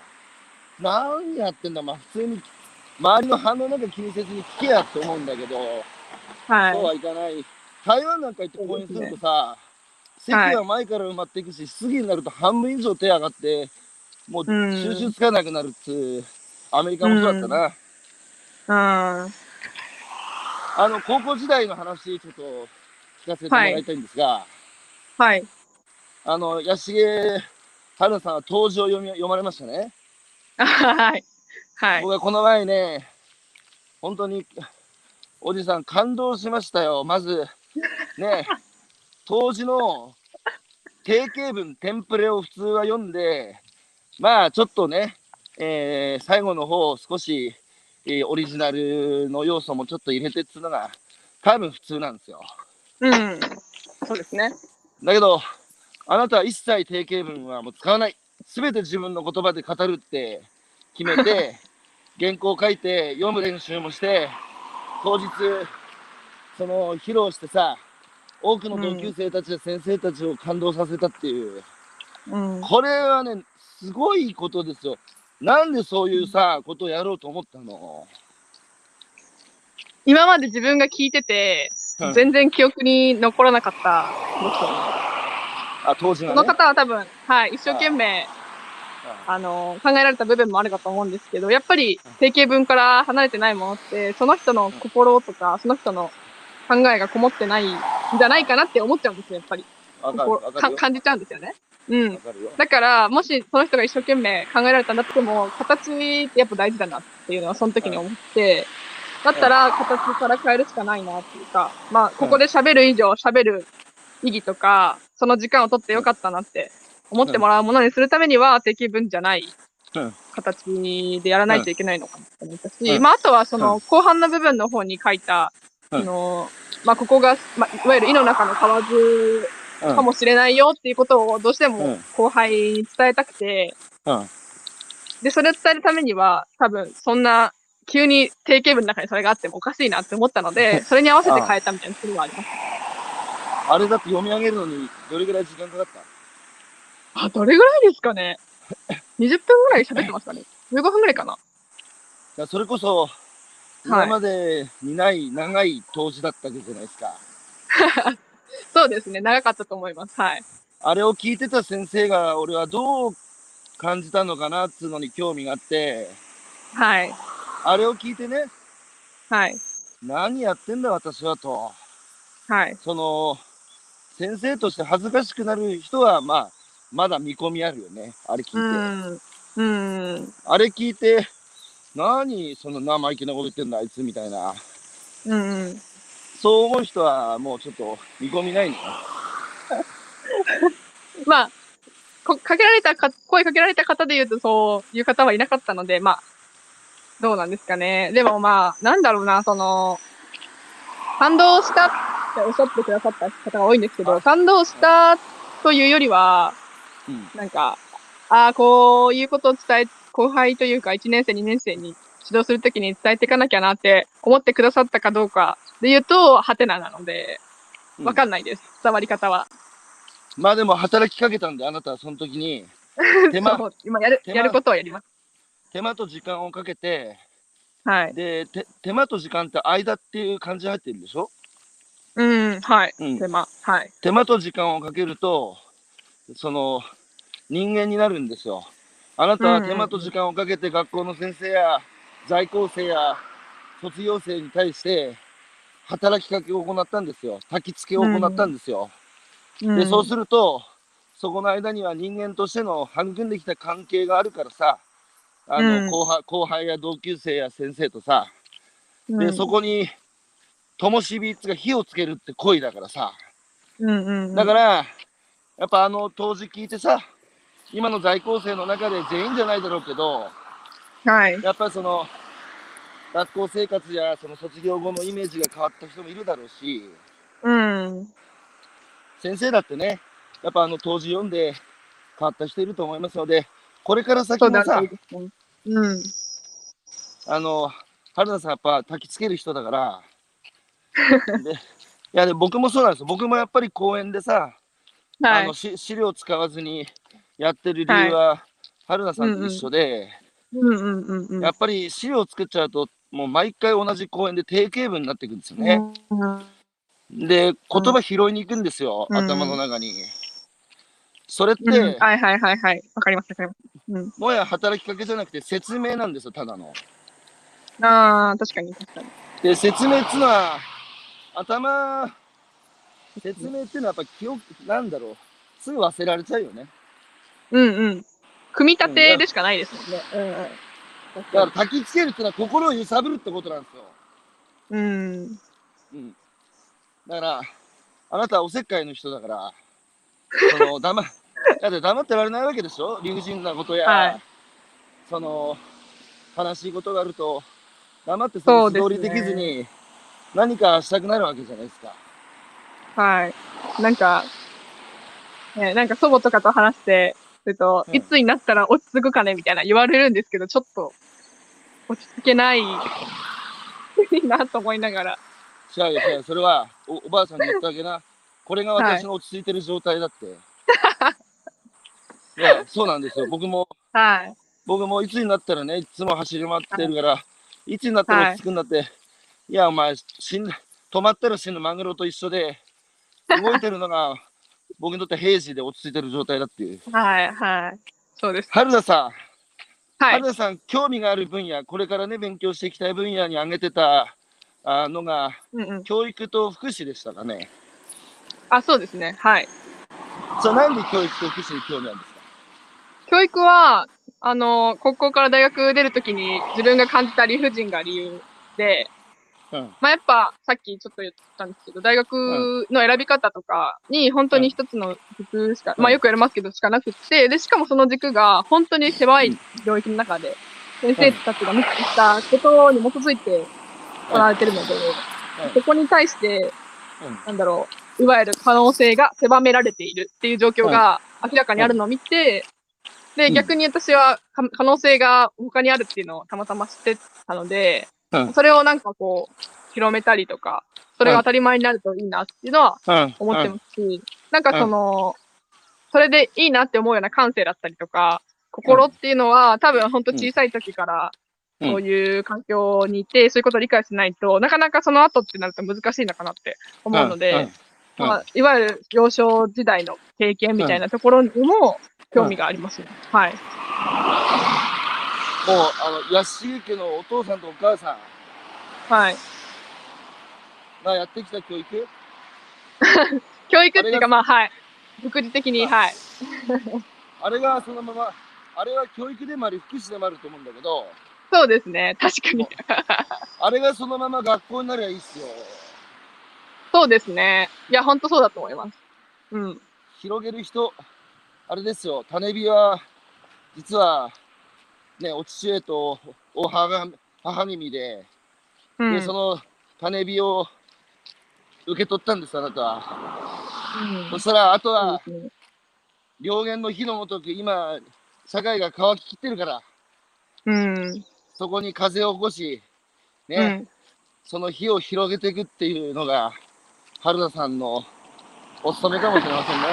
何やってんだ、まあ普通に周りの反応なんか気にせずに聞けやって思うんだけど、はいそう。はいかない。台湾なんか行って公演するとさ、席は前から埋まっていくし、過ぎになると半分以上手上がって、もううん収集つかなくなるっつう、アメリカもそうだったな。うん。あの、高校時代の話、ちょっと聞かせてもらいたいんですが、はい。あの、安重春菜さんは当時を読み読まれましたね。はい。はい。僕はこの前ね、本当に、おじさん感動しましたよ。まず、ね、当時の定型文、テンプレを普通は読んで、まあちょっとね、えー最後の方少し、えーオリジナルの要素もちょっと入れてっつうのが多分普通なんですよ。うん。そうですね。だけど、あなたは一切定型文はもう使わない。すべて自分の言葉で語るって決めて、原稿を書いて読む練習もして、当日、その披露してさ、多くの同級生たちや先生たちを感動させたっていう、うん。これはね、すごいことですよ。なんでそういうさ、ことをやろうと思ったの？今まで自分が聞いてて、うん全然記憶に残らなかった。あ、当時そのはね。方は多分、はい、一生懸命、あの、考えられた部分もあるかと思うんですけど、やっぱり定型文から離れてないものって、その人の心とか、その人の考えがこもってないんじゃないかなって思っちゃうんですよ、やっぱり。感じちゃうんですよね。うん。だから、もしその人が一生懸命考えられたんだっても、形ってやっぱ大事だなっていうのはその時に思って、だったら形から変えるしかないなっていうか、まあ、ここで喋る以上喋る意義とか、その時間を取ってよかったなって思ってもらうものにするためには、定型文じゃないうん。形でやらないといけないのかなと思ったし、うん。まあ、あとはその後半の部分の方に書いた、うん。その、まあ、ここが、まあ、いわゆる井の中の蛙うん。かもしれないよっていうことをどうしてもうん。後輩に伝えたくて、うん。で、それを伝えるためには、多分そんな、急に定型文の中にそれがあってもおかしいなって思ったので、それに合わせて変えたみたいなところはあります。あれだって読み上げるのにどれぐらい時間かかった？あ、どれぐらいですかね ?20 分ぐらい喋ってますかね ?15 分ぐらいかな。いやそれこそ今までにない長い投資だったわけじゃないですか。そうですね。長かったと思います。はい。あれを聞いてた先生が俺はどう感じたのかなっつうのに興味があって、はい。あれを聞いてね、はい。何やってんだ私はと、はい。その、先生として恥ずかしくなる人は、まあ、まだ見込みあるよね。あれ聞いて。うん。うん。あれ聞いて、何その生意気なこと言ってんだあいつみたいな。うん。そう思う人はもうちょっと見込みないのよ。まあ、こかけられたか、声かけられた方で言うとそういう方はいなかったので、まあ、どうなんですかね。でもまあ、なんだろうな、その、感動したっておっしゃってくださった方が多いんですけど、感動したというよりは、うん。なんか、ああ、こういうことを伝え、後輩というか1年生、2年生に指導するときに伝えていかなきゃなって思ってくださったかどうかで言うと、ハテナなので、わかんないです。伝わり方は。まあでも働きかけたんで、あなたはその時に、手間今やる、やることはやります。手間と時間をかけて、はい。で、て手間と時間って間っていう感じ入ってるでしょ？うん、はい。うん手間。はい。手間と時間をかけると、その、人間になるんですよ。あなたは手間と時間をかけて学校の先生や在校生や卒業生に対して働きかけを行ったんですよ。焚き付けを行ったんですよ。で、そうすると、そこの間には人間としての育んできた関係があるからさ、あの、うん後輩後輩や同級生や先生とさ、うん、で、そこに、灯火っつが火をつけるって恋だからさ、うんうん。だから、やっぱあの当時聞いてさ、今の在校生の中で全員じゃないだろうけど、ら、はい。やっぱりその、学校生活やその卒業後のイメージが変わった人もいるだろうし、うん。先生だってね、やっぱあの当時読んで変わった人いると思いますので、これから先もさ。うん。あの、春菜さんやっぱ焚きつける人だから、でいやで僕もそうなんですよ。僕もやっぱり公園でさ、はいあの。し資料使わずにやってる理由は、春菜さんと一緒で。やっぱり資料を作っちゃうと、もう毎回同じ公演で定型文になっていくんですよね。うんで、言葉拾いに行くんですよ、うん頭の中に。それって、うんはいはいはいはい。わかりますわかります。うん。もはや働きかけじゃなくて説明なんですよ、ただの。ああ、確かに確かに。で、説明っていうのは、頭、説明っていうのはやっぱ記憶、なんだろう、すぐ忘れられちゃうよね。うんうん。組み立てでしかないですもんね。うんうん。だから焚きつけるっていうのは心を揺さぶるってことなんですよ。うん。うん。だから、あなたはおせっかいの人だから、その、黙、だって黙ってられないわけでしょ？理不尽なことや、はいその、悲しいことがあると、黙ってその素通りできずに、何かしたくなるわけじゃないですか。はい。なんか、ね、なんか祖母とかと話してると、うんいつになったら落ち着くかねみたいな言われるんですけど、ちょっと落ち着けないいいなと思いながら。違うよ、違うよ。それはお、おばあさんに言ってあげな。これが私の落ち着いてる状態だって。い、や、そうなんですよ。僕も、はい。僕もいつになったらね、いつも走り回ってるから、いつになったら落ち着くんだって、い、や、お前、死んだ、止まったら死ぬマグロと一緒で、動いてるのが、僕にとって平時で落ち着いてる状態だっていう。はい。はい。そうです。春田さん、はい春。田さん、興味がある分野、これからね、勉強していきたい分野に挙げてたあのが、うんうん。教育と福祉でしたかね。あ、そうですね。はい。じゃあなんで教育と福祉に興味あるんですか？教育は、あの、高校から大学出るときに自分が感じた理不尽が理由で、うん。まあ、やっぱ、さっきちょっと言ったんですけど、大学の選び方とかに、本当に一つの軸しか、うん。まあよくやりますけど、しかなくって、で、しかもその軸が、本当に狭い領域の中で、先生たちが見てきたことに基づいて行われてるので、そこに対して、うん。なんだろう、いわゆる可能性が狭められているっていう状況が明らかにあるのを見て、で、うん。逆に私はか可能性が他にあるっていうのをたまたま知ってたので、うん。それをなんかこう、広めたりとか、それが当たり前になるといいなっていうのはうん。思ってますし、なんかその、それでいいなって思うような感性だったりとか、心っていうのは、多分本当小さい時から、うん。そういう環境にいて、そういうことを理解しないと、なかなかその後ってなると難しいのかなって思うので、まあ、いわゆる幼少時代の経験みたいなところにも興味がありますね。はい。もう、あの、安重家のお父さんとお母さはい。んがやってきた教育？教育っていうか、まあ、はい。副次的に、はい。あれがそのまま、あれは教育でもあり、福祉でもあると思うんだけど、そうですね。確かに。あれがそのまま学校になりゃいいっすよ。そうですね。いや、本当そうだと思います。うん。広げる人、あれですよ、種火は、実は、ね、お父上とお母母君で、うん。で、その種火を受け取ったんです、あなたは。うんそしたら、あとは両言の火のごとく、今、社会が乾ききってるから、うん。そこに風を起こし、ね、うん。その火を広げていくっていうのが、春田さんのお務めかもしれませんね。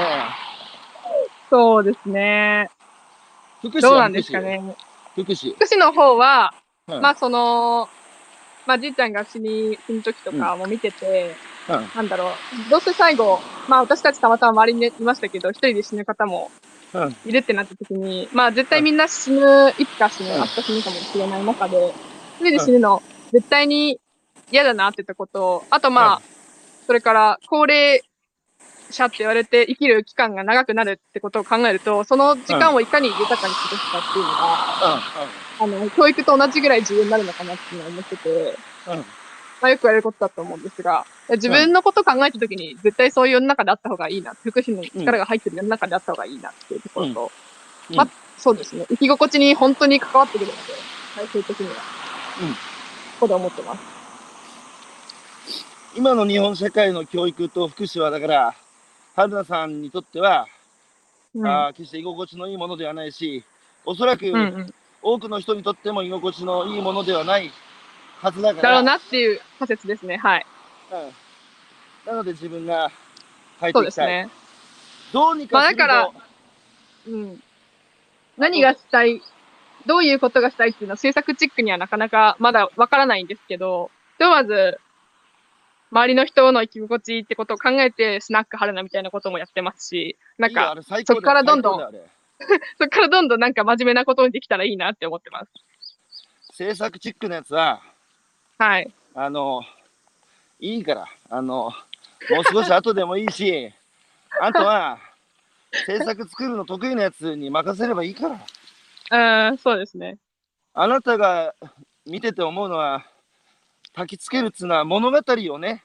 そうですね。福祉どうなん。ですかね。福祉。福祉の方は、うん。まあ、その、まあ、じいちゃんが死に、死ぬ時とかも見てて、うん。なんだろう。どうせ最後、まあ、私たちたまたま周りにいましたけど、一人で死ぬ方もうん。いるってなった時に、まあ、絶対みんな死ぬ、いつか死ぬ、うん。明日死ぬかもしれない中で、一人で死ぬの、絶対に嫌だなって言ったこと、あとまあ、それから、高齢者って言われて生きる期間が長くなるってことを考えると、その時間をいかに豊かに過ごすかっていうのが、あの、教育と同じぐらい重要になるのかなっていうのは思ってて、うん。うん。まあよくやることだと思うんですが、自分のこと考えたときに絶対そういう世の中であった方がいいな、福祉の力が入ってる世の中であった方がいいなっていうところと、うん。まあ、そうですね、生き心地に本当に関わってくるので、最終的には。うん。そうだ思ってます。今の日本社会の教育と福祉は、だから、春菜さんにとっては、うん。あー決して居心地のいいものではないし、おそらくうんうん。多くの人にとっても居心地のいいものではないはずだから、だろうなっていう仮説ですね。はい。うんなので自分が変えてそういきたい。ですね。どうにかまあだからうん。何がしたいどういうことがしたいっていうのは制作チックにはなかなかまだわからないんですけど、ひとまず、周りの人の生き心地ってことを考えて、スナック春菜みたいなこともやってますし、なんか、いいそっからどんどん そっからどんどんなんか真面目なことにできたらいいなって思ってます。制作チックのやつは、はい。あの、いいから、あの、もう少し後でもいいし、あとは、制作作るの得意なやつに任せればいいから。うん、そうですね。あなたが見てて思うのは、焚きつけるっつうのは物語をね、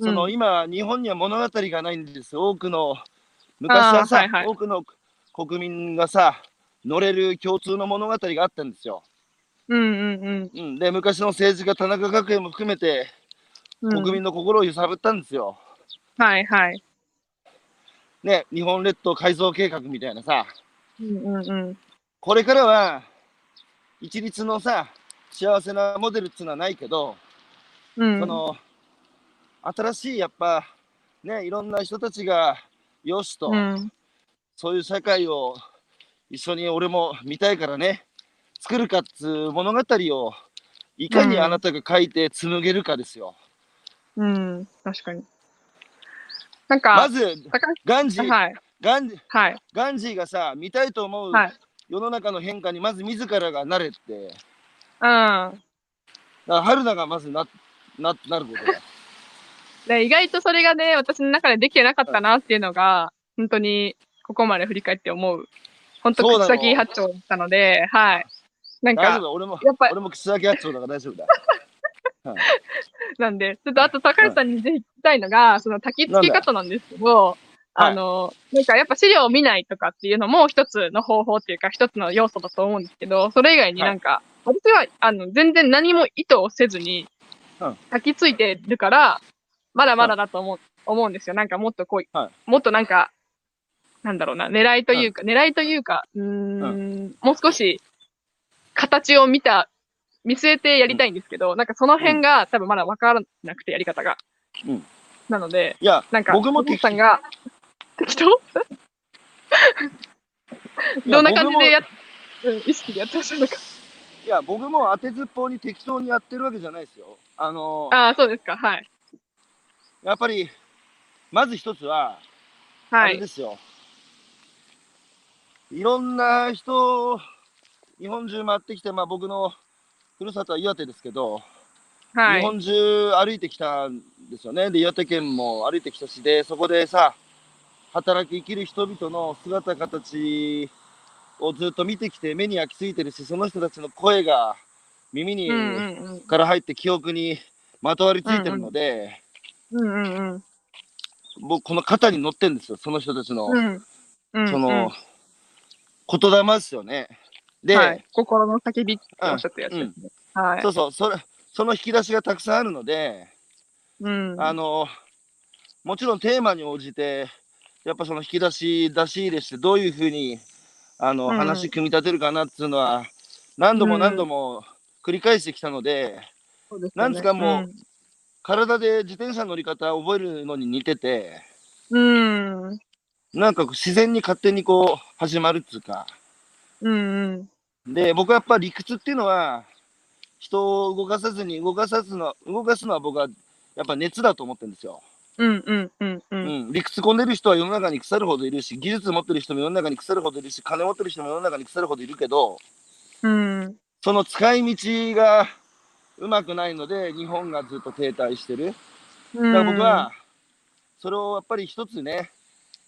その、うん今、日本には物語がないんです。多くの、昔はさ、はいはい多くの国民がさ、乗れる共通の物語があったんですよ。うんうんうん、で、昔の政治家、田中角栄も含めて、うん。国民の心を揺さぶったんですよ。はいはい。ね、日本列島改造計画みたいなさ、うんうんうん。これからは、一律のさ、幸せなモデルっていうのはないけど、うん、その、新しいやっぱ、ね、いろんな人たちが、よしと、うん、そういう社会を一緒に俺も見たいからね、作るかっつう物語を、いかにあなたが書いて紡げるかですよ。うん、確かに。なんか、まず、高ガンジー、橋はい、ガンジーはい、ガンジーがさ、見たいと思うはい。世の中の変化にまず自らがなれって、うん。だから春菜がまずなななることだ。で意外とそれがね、私の中でできてなかったなっていうのが、本当にここまで振り返って思う。本当そうなの口先八丁だったので、はい。なんか、大丈夫俺もやっぱ、俺も口先八丁だから大丈夫だ。なんで、ちょっとあと高橋さんにぜひ聞きたいのが、その焚き付け方なんですけど、あの、なんかやっぱ資料を見ないとかっていうのも一つの方法っていうか一つの要素だと思うんですけど、それ以外になんか、私はあの全然何も意図をせずにうん。焚き付いてるから、まだまだだと思う、思うんですよ。なんかもっとこう、はもっとなんか、なんだろうな、狙いというか、狙いというか、うーん、もう少し形を見た、見据えてやりたいんですけど、なんかその辺が多分まだ分からなくて、やり方が。うん。なので、いや、なんか、僕もお父さんが、適当。いやどんな感じでやっ、うん、意識でやってらっしゃるのか。いや、僕も当てずっぽうに適当にやってるわけじゃないですよ。あのああ、そうですか。はい。やっぱり、まず一つは、あはい。れですよ。いろんな人、日本中回ってきて、まあ僕のふるさとは岩手ですけど、はい。日本中歩いてきたんですよね。で、岩手県も歩いてきたし、で、そこでさ、働き生きる人々の姿形をずっと見てきて、目に焼き付いてるし、その人たちの声が耳に、うんうんうん。から入って記憶にまとわりついてるので、うんうんうん。僕、この肩に乗ってんですよ、その人たちの、うん。うん。その、言霊ですよね。で、はい、心の叫びっておっしゃったやつですね。はい。そうそう、それ、その引き出しがたくさんあるので、うん。あの、もちろんテーマに応じて、やっぱその引き出し、出し入れして、どういうふうに、あの、うん話組み立てるかなっていうのは、何度も何度も繰り返してきたので、そうですよねなんつうかもう体で自転車乗り方を覚えるのに似てて、うん。うん。なんか自然に勝手にこう始まるっつうか。うんうん。で、僕はやっぱ理屈っていうのは、人を動かさずに動かさずの、動かすのは僕はやっぱ熱だと思ってるんですよ。うんうんうんう。うんん、理屈込んでる人は世の中に腐るほどいるし、技術持ってる人も世の中に腐るほどいるし、金持ってる人も世の中に腐るほどいるけど、うん。その使い道がうまくないので、日本がずっと停滞してる。だから僕は、それをやっぱり一つね、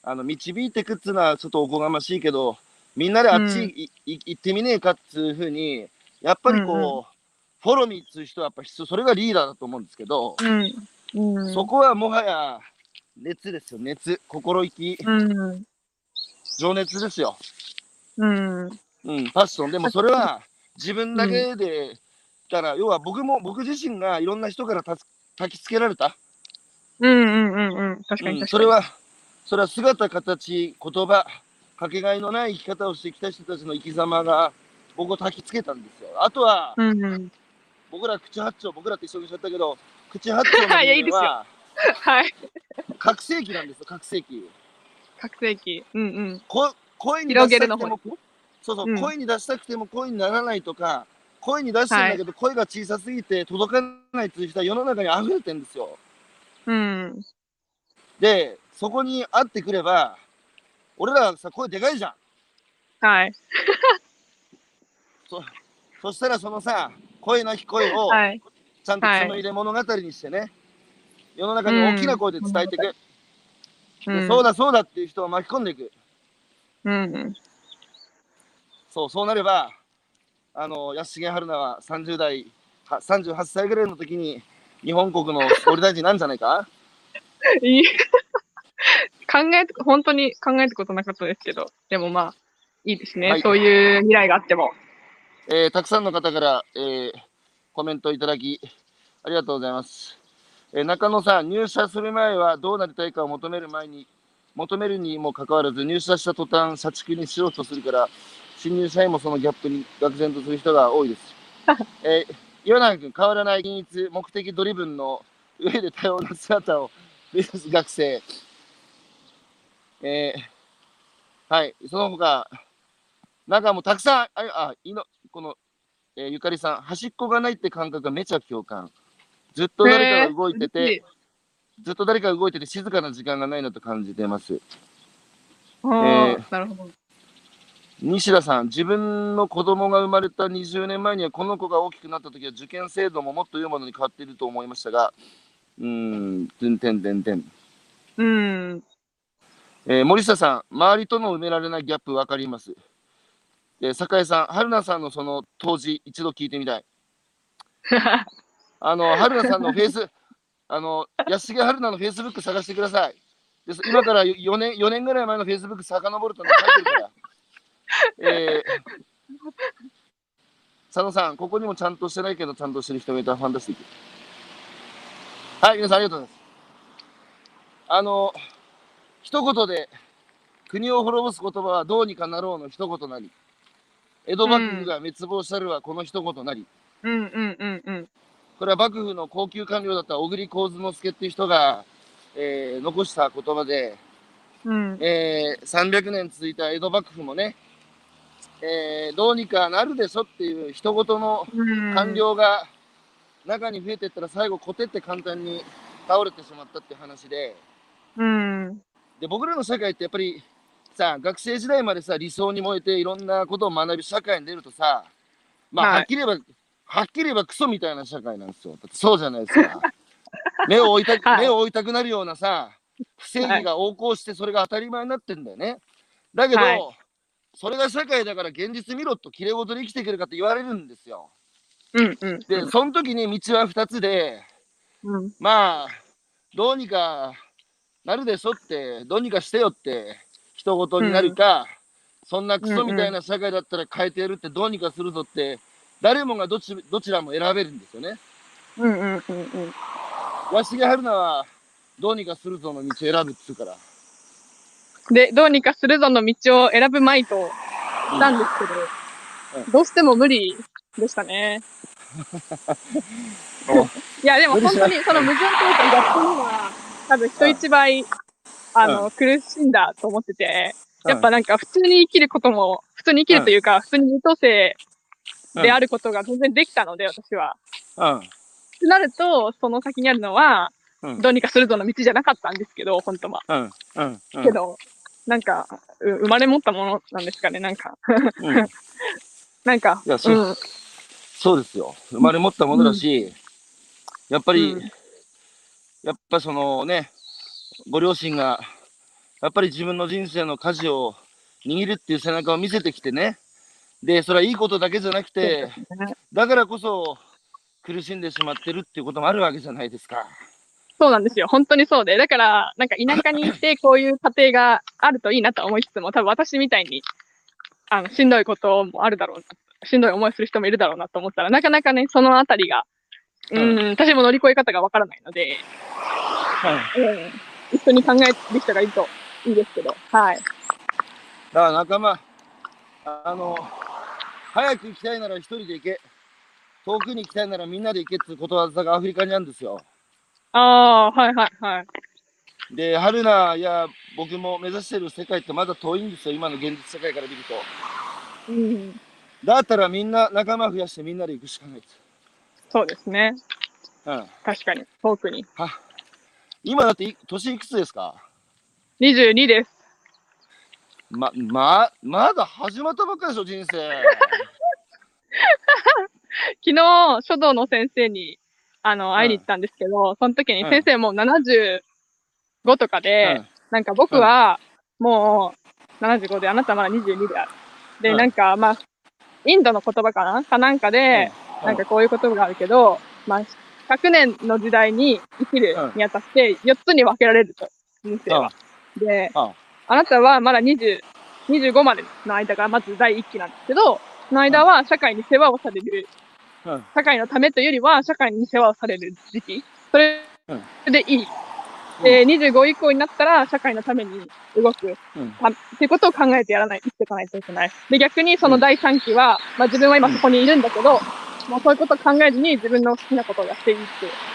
あの導いていくっつうのはちょっとおこがましいけど、みんなであっちい、い行ってみねえかっつうふうに、やっぱりこう、うんうんフォローミーっつう人はやっぱ必要、それがリーダーだと思うんですけど、うん。うん。そこはもはや熱ですよ、熱、心意気、うん。情熱ですよ。うん。うん、ファッション。でもそれは自分だけで、だから要は僕も、僕自身がいろんな人からたつ焚きつけられた。うんうんうんうん。確かに確かに。うん、それは、それは姿、形、言葉、かけがえのない生き方をしてきた人たちの生き様が僕を焚きつけたんですよ。あとは、うんうん。僕ら口八丁、僕らって一緒にしちゃったけど、口八丁の人 いやいいですよ間ははい。覚醒器なんですよ、覚醒器。覚醒器。うんうん。こ声に出したくてもそうそう、うん声に出したくても声にならないとか、声に出してるんだけど、声が小さすぎて届かないっていう人は世の中に溢れてるんですよ。うん。で、そこに会ってくれば、俺らさ、声でかいじゃん。はい。そしたらそのさ、声なき声をはい。ちゃんとはいその入れ物語にしてね、世の中に大きな声で伝えていく。でそうだそうだっていう人を巻き込んでいく。うん。そう、そうなれば、あの、安重春菜は30代、は38歳ぐらいの時に日本国の総理大臣なんじゃないか？いい考えて、本当に考えたことなかったですけど、でもまあ、いいですね。はいそういう未来があっても。えーたくさんの方から、えーコメントいただき、ありがとうございます。えー中野さん、入社する前はどうなりたいかを求める前に、求めるにもかかわらず、入社した途端、社畜にしようとするから、新入社員もそのギャップに愕然とする人が多いです。えー岩永君、変わらない均一、目的ドリブンの上で多様な姿を目指す学生。えーはい、その他、なんかもうたくさん、あ、あいのこのえーゆかりさん、端っこがないって感覚がめちゃ共感。ずっと誰かが動いてて、ずっと誰かが動いてて静かな時間がないなと感じています。えーなるほど。西田さん、自分の子供が生まれた20年前にはこの子が大きくなった時は受験制度ももっと良いものに変わっていると思いましたが、うーん、てんてんてんてん。うん。えー森下さん、周りとの埋められないギャップ分かります。えー酒井さん、春菜さんのその当時、一度聞いてみたい。あの、春菜さんのフェイス、あの、安重春菜のフェイスブック探してください。です今から4年、4年ぐらい前のフェイスブック遡るとね、書いてるから。えー、佐野さん、ここにもちゃんとしてないけど、ちゃんとしてる人がいたらファンタスティック。はい、皆さんありがとうございます。あの、一言で、国を滅ぼす言葉はどうにかなろうの一言なり、江戸幕府が滅亡したるはこの一言なり、うんうんうんうん。これは幕府の高級官僚だった小栗幸之助っていう人が、えー残した言葉で、うん。えー300年続いた江戸幕府もね、えーどうにかなるでしょっていう一言のうん官僚が中に増えていったら最後コテって簡単に倒れてしまったっていう話で、うん。で僕らの社会ってやっぱりさ学生時代までさ理想に燃えていろんなことを学び社会に出るとさまあ、はい。はっきり言えばはっきり言えばクソみたいな社会なんですよ。そうじゃないですか。目を追いたく、はい。目を追いたくなるようなさ不正義が横行してそれが当たり前になってんだよね。だけど、はい。それが社会だから現実見ろと綺麗事で生きてくるかって言われるんですよ。うんうん。でその時に道は2つでうん。まあ、どうにかなるでしょって、どうにかしてよって、一言になるか、そんなクソみたいな社会だったら変えてやるって、どうにかするぞって、誰もがどちどちらも選べるんですよね。うんうんうんうん。安重春菜は、どうにかするぞの道を選ぶっつうから。で、どうにかするぞの道を選ぶまいとしたんですけど、うんどうしても無理でしたね。おいや、でも本当にその矛盾というか、ギャップには、多分人一倍、あの、苦しんだと思ってて、やっぱなんか普通に生きることも、普通に生きるというか、普通に優等生であることが全然できたので、私は。うん。ってなると、その先にあるのは、うん。どうにかするぞの道じゃなかったんですけど、本当は。うん。うん。うん。けど、なんか、う生まれ持ったものなんですかね、なんか。うん なんか、いやそううん、そうですよ。生まれ持ったものだし、やっぱり、うんやっぱそのね、ご両親が、やっぱり自分の人生の舵を握るっていう背中を見せてきてね。で、それはいいことだけじゃなくて、だからこそ苦しんでしまってるっていうこともあるわけじゃないですか。そうなんですよ。本当にそうで。だから、なんか田舎に行って こういう家庭があるといいなと思いつつも、多分私みたいに、あの、しんどいこともあるだろうな。しんどい思いする人もいるだろうなと思ったら、なかなかね、そのあたりが、うん、私も乗り越え方がわからないので、はい。うん、一緒に考える人がいるといいですけど、はい。だから仲間、あの、早く行きたいなら一人で行け。遠くに行きたいならみんなで行けっていうことわざがアフリカにあるんですよ。ああ、はいはいはい。で、春菜や僕も目指してる世界ってまだ遠いんですよ、今の現実世界から見ると。うん。だったらみんな仲間増やしてみんなで行くしかない。そうですね。うん。確かに。遠くに。は今だってい年いくつですか？22です。ま、ま、まだ始まったばっかりでしょ、人生。昨日、書道の先生に、あの、会いに行ったんですけど、その時に先生もう75とかで、なんか僕はもう75で、あなたまだ22である。で、うんなんかまあ、インドの言葉かな？かなんかで、うんなんかこういう言葉があるけど、まあ、100年の時代に生きるにあたって4つに分けられると、人生は。で、うんあなたはまだ20、25までの間がまず第一期なんですけど、その間は社会に世話をされる、うん社会のためというよりは社会に世話をされる時期。それうんでいい。で、25以降になったら社会のために動く。うんたっていうことを考えてやらない、生きていかないといけない。で、逆にその第3期は、まあ自分は今そこにいるんだけど、もうそういうことを考えずに自分の好きなことをやっていいっ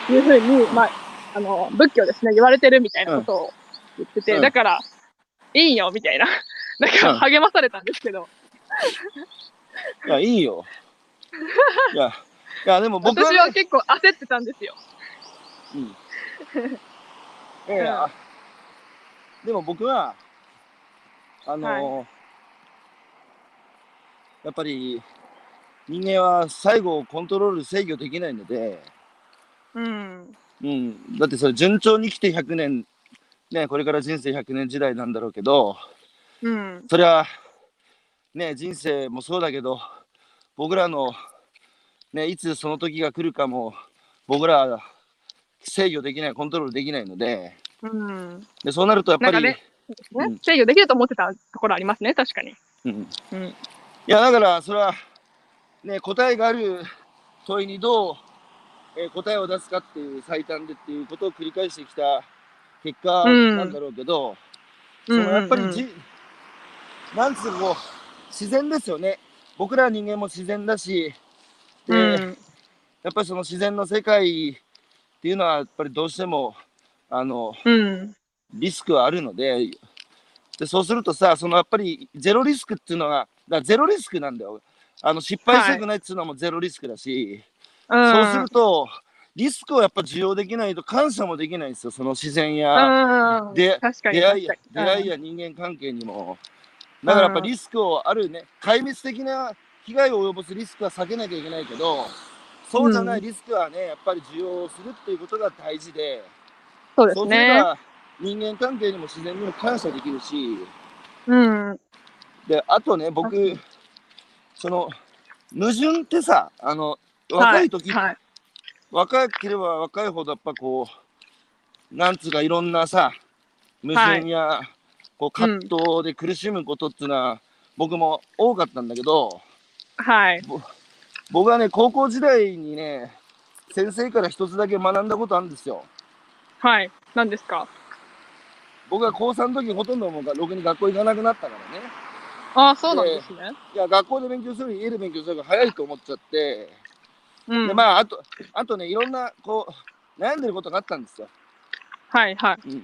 ていうふうに、まあ、あの、仏教ですね、言われてるみたいなことを言ってて、うんだから、いいよ、みたいな。だから励まされたんですけど、いや、いいよ。いや、いや、でも僕は、ね、私は結構焦ってたんですよ。うん。いやでも僕は、あのやっぱり人間は最後をコントロール制御できないので、うん。うん、だってそれ順調に来て100年、ね、これから人生100年時代なんだろうけど、うん。それは、ね、人生もそうだけど、僕らの、ね、いつその時が来るかも、僕らは制御できない、コントロールできないので、うん。でそうなるとやっぱり、ねうん制御できると思ってたところありますね、確かに。うん、うん。いや、だから、それは、ね、答えがある問いにどう、えー答えを出すかっていう最短でっていうことを繰り返してきた結果うんなんだろうけど、うんそのやっぱうんうんりじ、なんつうの自然ですよね。僕ら人間も自然だし、で、うん。やっぱりその自然の世界っていうのはやっぱりどうしてもあのうん。リスクはあるのででそうするとさそのやっぱりゼロリスクっていうのがだゼロリスクなんだよあの失敗したくないっていうのもゼロリスクだし、そうするとリスクをやっぱ受容できないと感謝もできないんですよ。その自然やうん。で出会いや出会いや人間関係にも。だからやっぱリスクをあるね壊滅的な被害を及ぼすリスクは避けなきゃいけないけどそうじゃないリスクはねやっぱり受容するっていうことが大事で。そうですね。ば人間関係にも自然にも感謝できるし、うん。で、あとね、僕、その、矛盾ってさ、あの、若い時、はい。若ければ若いほどやっぱこう、なんつうかいろんなさ、矛盾や、こう葛藤で苦しむことっていうのは、僕も多かったんだけど、はい。僕はね、高校時代にね、先生から一つだけ学んだことあるんですよ。はい。何ですか？僕は高3の時ほとんどもうろくに学校行かなくなったからね。ああ、そうなんですね。いや、学校で勉強するより家で勉強する方が早いと思っちゃって、うん。で、まあ、あと、あとね、いろんな、こう、悩んでることがあったんですよ。はいはい。うん。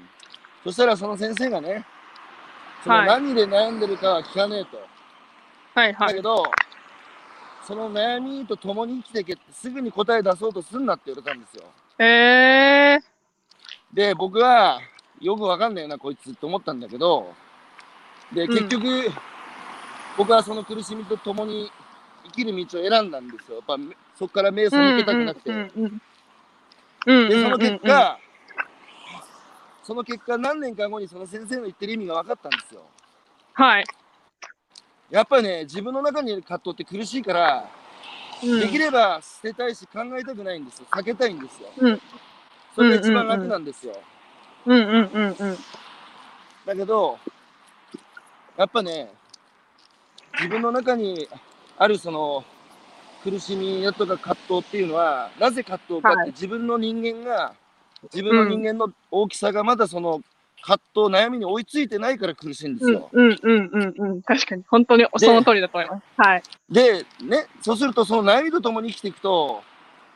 そしたら、その先生がね、そのはい何で悩んでるかは聞かねえと。はいはいだけ。ど、その悩みと共に生きていけって、すぐに答え出そうとすんなって言われたんですよ。えー。で、僕は、よくわかんないな、こいつって思ったんだけど、で、うん結局、僕はその苦しみと共に生きる道を選んだんですよ。やっぱ、そこから目を背けたくなくて。で、その結果、その結果、何年か後にその先生の言ってる意味が分かったんですよ。はい。やっぱりね、自分の中にいる葛藤って苦しいから、うんできれば捨てたいし考えたくないんですよ。避けたいんですよ。うんそれが一番楽なんですよ。うんうんうんうん。だけど、やっぱね、自分の中にあるその苦しみやとか葛藤っていうのは、なぜ葛藤かってはい自分の人間が、自分の人間の大きさがまだその葛藤、悩みに追いついてないから苦しいんですうんよ。うんうんうんうん。確かに。本当にその通りだと思います。はい。で、ね、そうするとその悩みとともに生きていくと、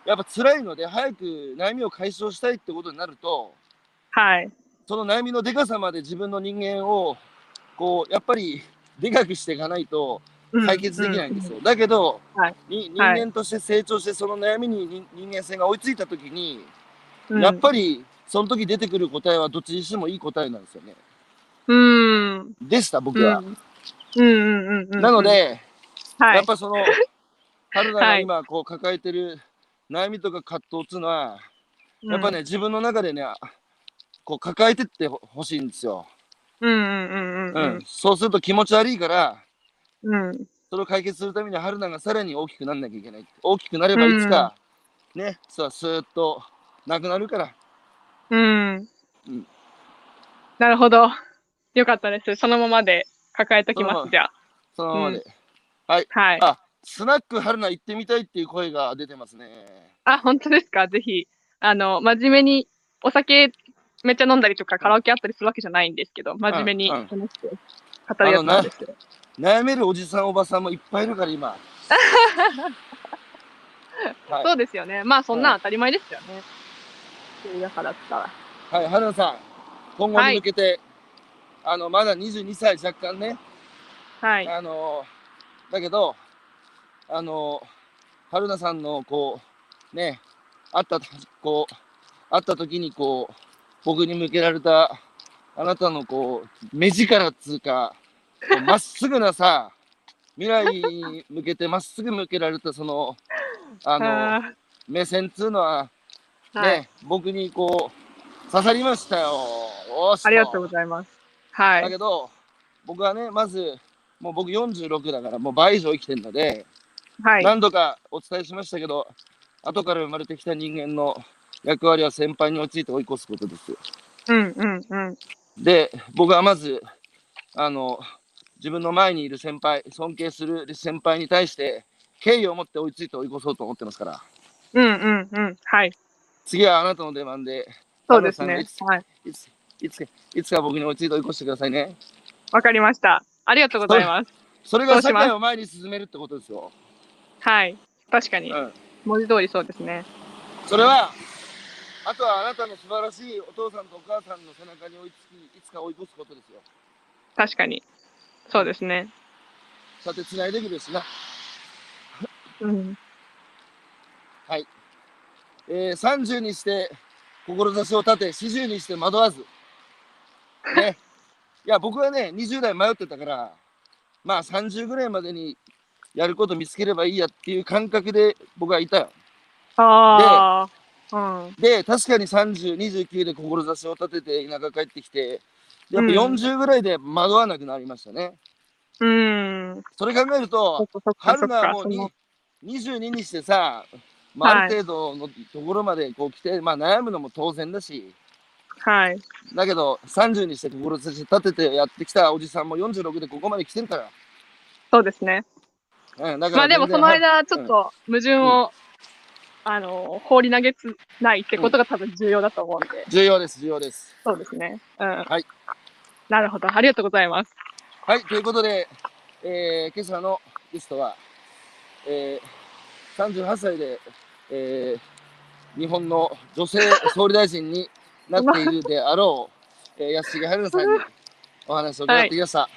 やっぱ辛いので早く悩みを解消したいってことになると、はい。その悩みのでかさまで自分の人間を、こう、やっぱりでかくしていかないと、うん解決できないんですよ。だけど、はいに人はい間として成長してその悩みに人人間性が追いついた時に、うんやっぱりその時出てくる答えはどっちにしてもいい答えなんですよね。うん。でした僕は。うんうんうんうんうん。なの、で、はい。やっぱその 春菜がはい今こう抱えてる悩みとか葛藤っていうのは、やっぱね自分の中でねこう抱えてってほほしいんですよ。うんうんうんううんん、そうすると気持ち悪いからうん。うん。それを解決するために春菜がさらに大きくならなきゃいけない。大きくなればいつか、ね、そうスーッとなくなるから。うんうん。なるほど。よかったです。そのままで抱えときそのままます、じゃそのままで。あ。はい。あ、スナック春菜行ってみたいっていう声が出てますね。あ、本当ですか？ぜひ。あの、真面目に、お酒めっちゃ飲んだりとかカラオケあったりするわけじゃないんですけど、真面目にうん楽しく語るやつなんですけど。悩めるおじさんおばさんもいっぱいいるから今。はいそうですよね。まあ、そんなん当たり前ですよね。そうだからったら。はい、春菜さん、今後に向けて、あの、まだ22歳若干ね、はい。あの、だけど、あの、春菜さんの、こう、ね、会った、こう、会った時に、こう、僕に向けられた、あなたの、こう、目力っつうか、まっすぐなさ、未来に向けてまっすぐ向けられた、その、あの、あ目線っつうのは、ーね、はい。僕にこう、刺さりましたよ。ありがとうございます。はい。だけど、僕はね、まず、もう僕46だから、もう倍以上生きてるので、はい。何度かお伝えしましたけど、後から生まれてきた人間の役割は先輩に落ち着いて追い越すことですよ。うんうんうん。で、僕はまず、あの、自分の前にいる先輩、尊敬する先輩に対して、敬意を持って追いついて追い越そうと思ってますから、うんうんうん。はい。次はあなたの出番で、そうですねいつ。はい。いつ、いつか、いつか僕に追いついて追い越してくださいね。わかりました。ありがとうございます。それが社会を前に進めるってことですよ。はい。確かにう。ん。文字通りそうですね。それは、あとはあなたの素晴らしいお父さんとお母さんの背中に追いつき、いつか追い越すことですよ。確かに。そうですね。さて、つないでくるしな。うん。えー、30にして、志を立て、40にして惑わず。ね。いや、僕はね、20代迷ってたから、まあ30ぐらいまでにやること見つければいいやっていう感覚で僕はいたよ。ああ。うん。で、確かに30、29で志を立てて田舎帰ってきて、やっぱうん40ぐらいで惑わなくなりましたね。うん。それ考えると、春菜はも。うのに22にしてさ、まあ、ある程度のところまでこう来て、まあ悩むのも当然だし、はい。だけど30にして志立ててやってきたおじさんも46でここまで来てるから。そうですね。うん、だからまあでもその間、ちょっと矛盾を、あの、放り投げつないってことが多分重要だと思うんで、重要です、重要です。そうですね。うん。はい。なるほど。ありがとうございます。はい、ということで、えー、今朝のゲストは、えー、38歳で、えー、日本の女性総理大臣になっているであろう、えー、安重春菜さんにお話を伺ってきました。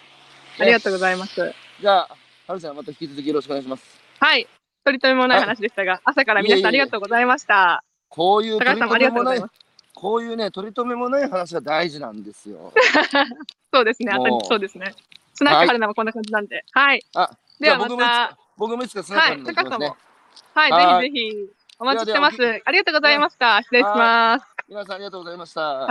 ありがとうございます。じゃあ、春ちゃんまた引き続きよろしくお願いします。はい。取り留めもない話でしたが、朝から皆さんありがとうございました。こういう取り高橋さんもあり留めもないがとうございます。、こういうね、取り留めもない話が大事なんですよ。そうですね。あもうとそうですね。スナック春菜もこんな感じなんで。はい。あ、ではまたか、僕もいつかスナッはい。クに行きます。はい。はいぜひぜひ、お待ちしてます。ありがとうございました。失礼します。皆さんありがとうございました。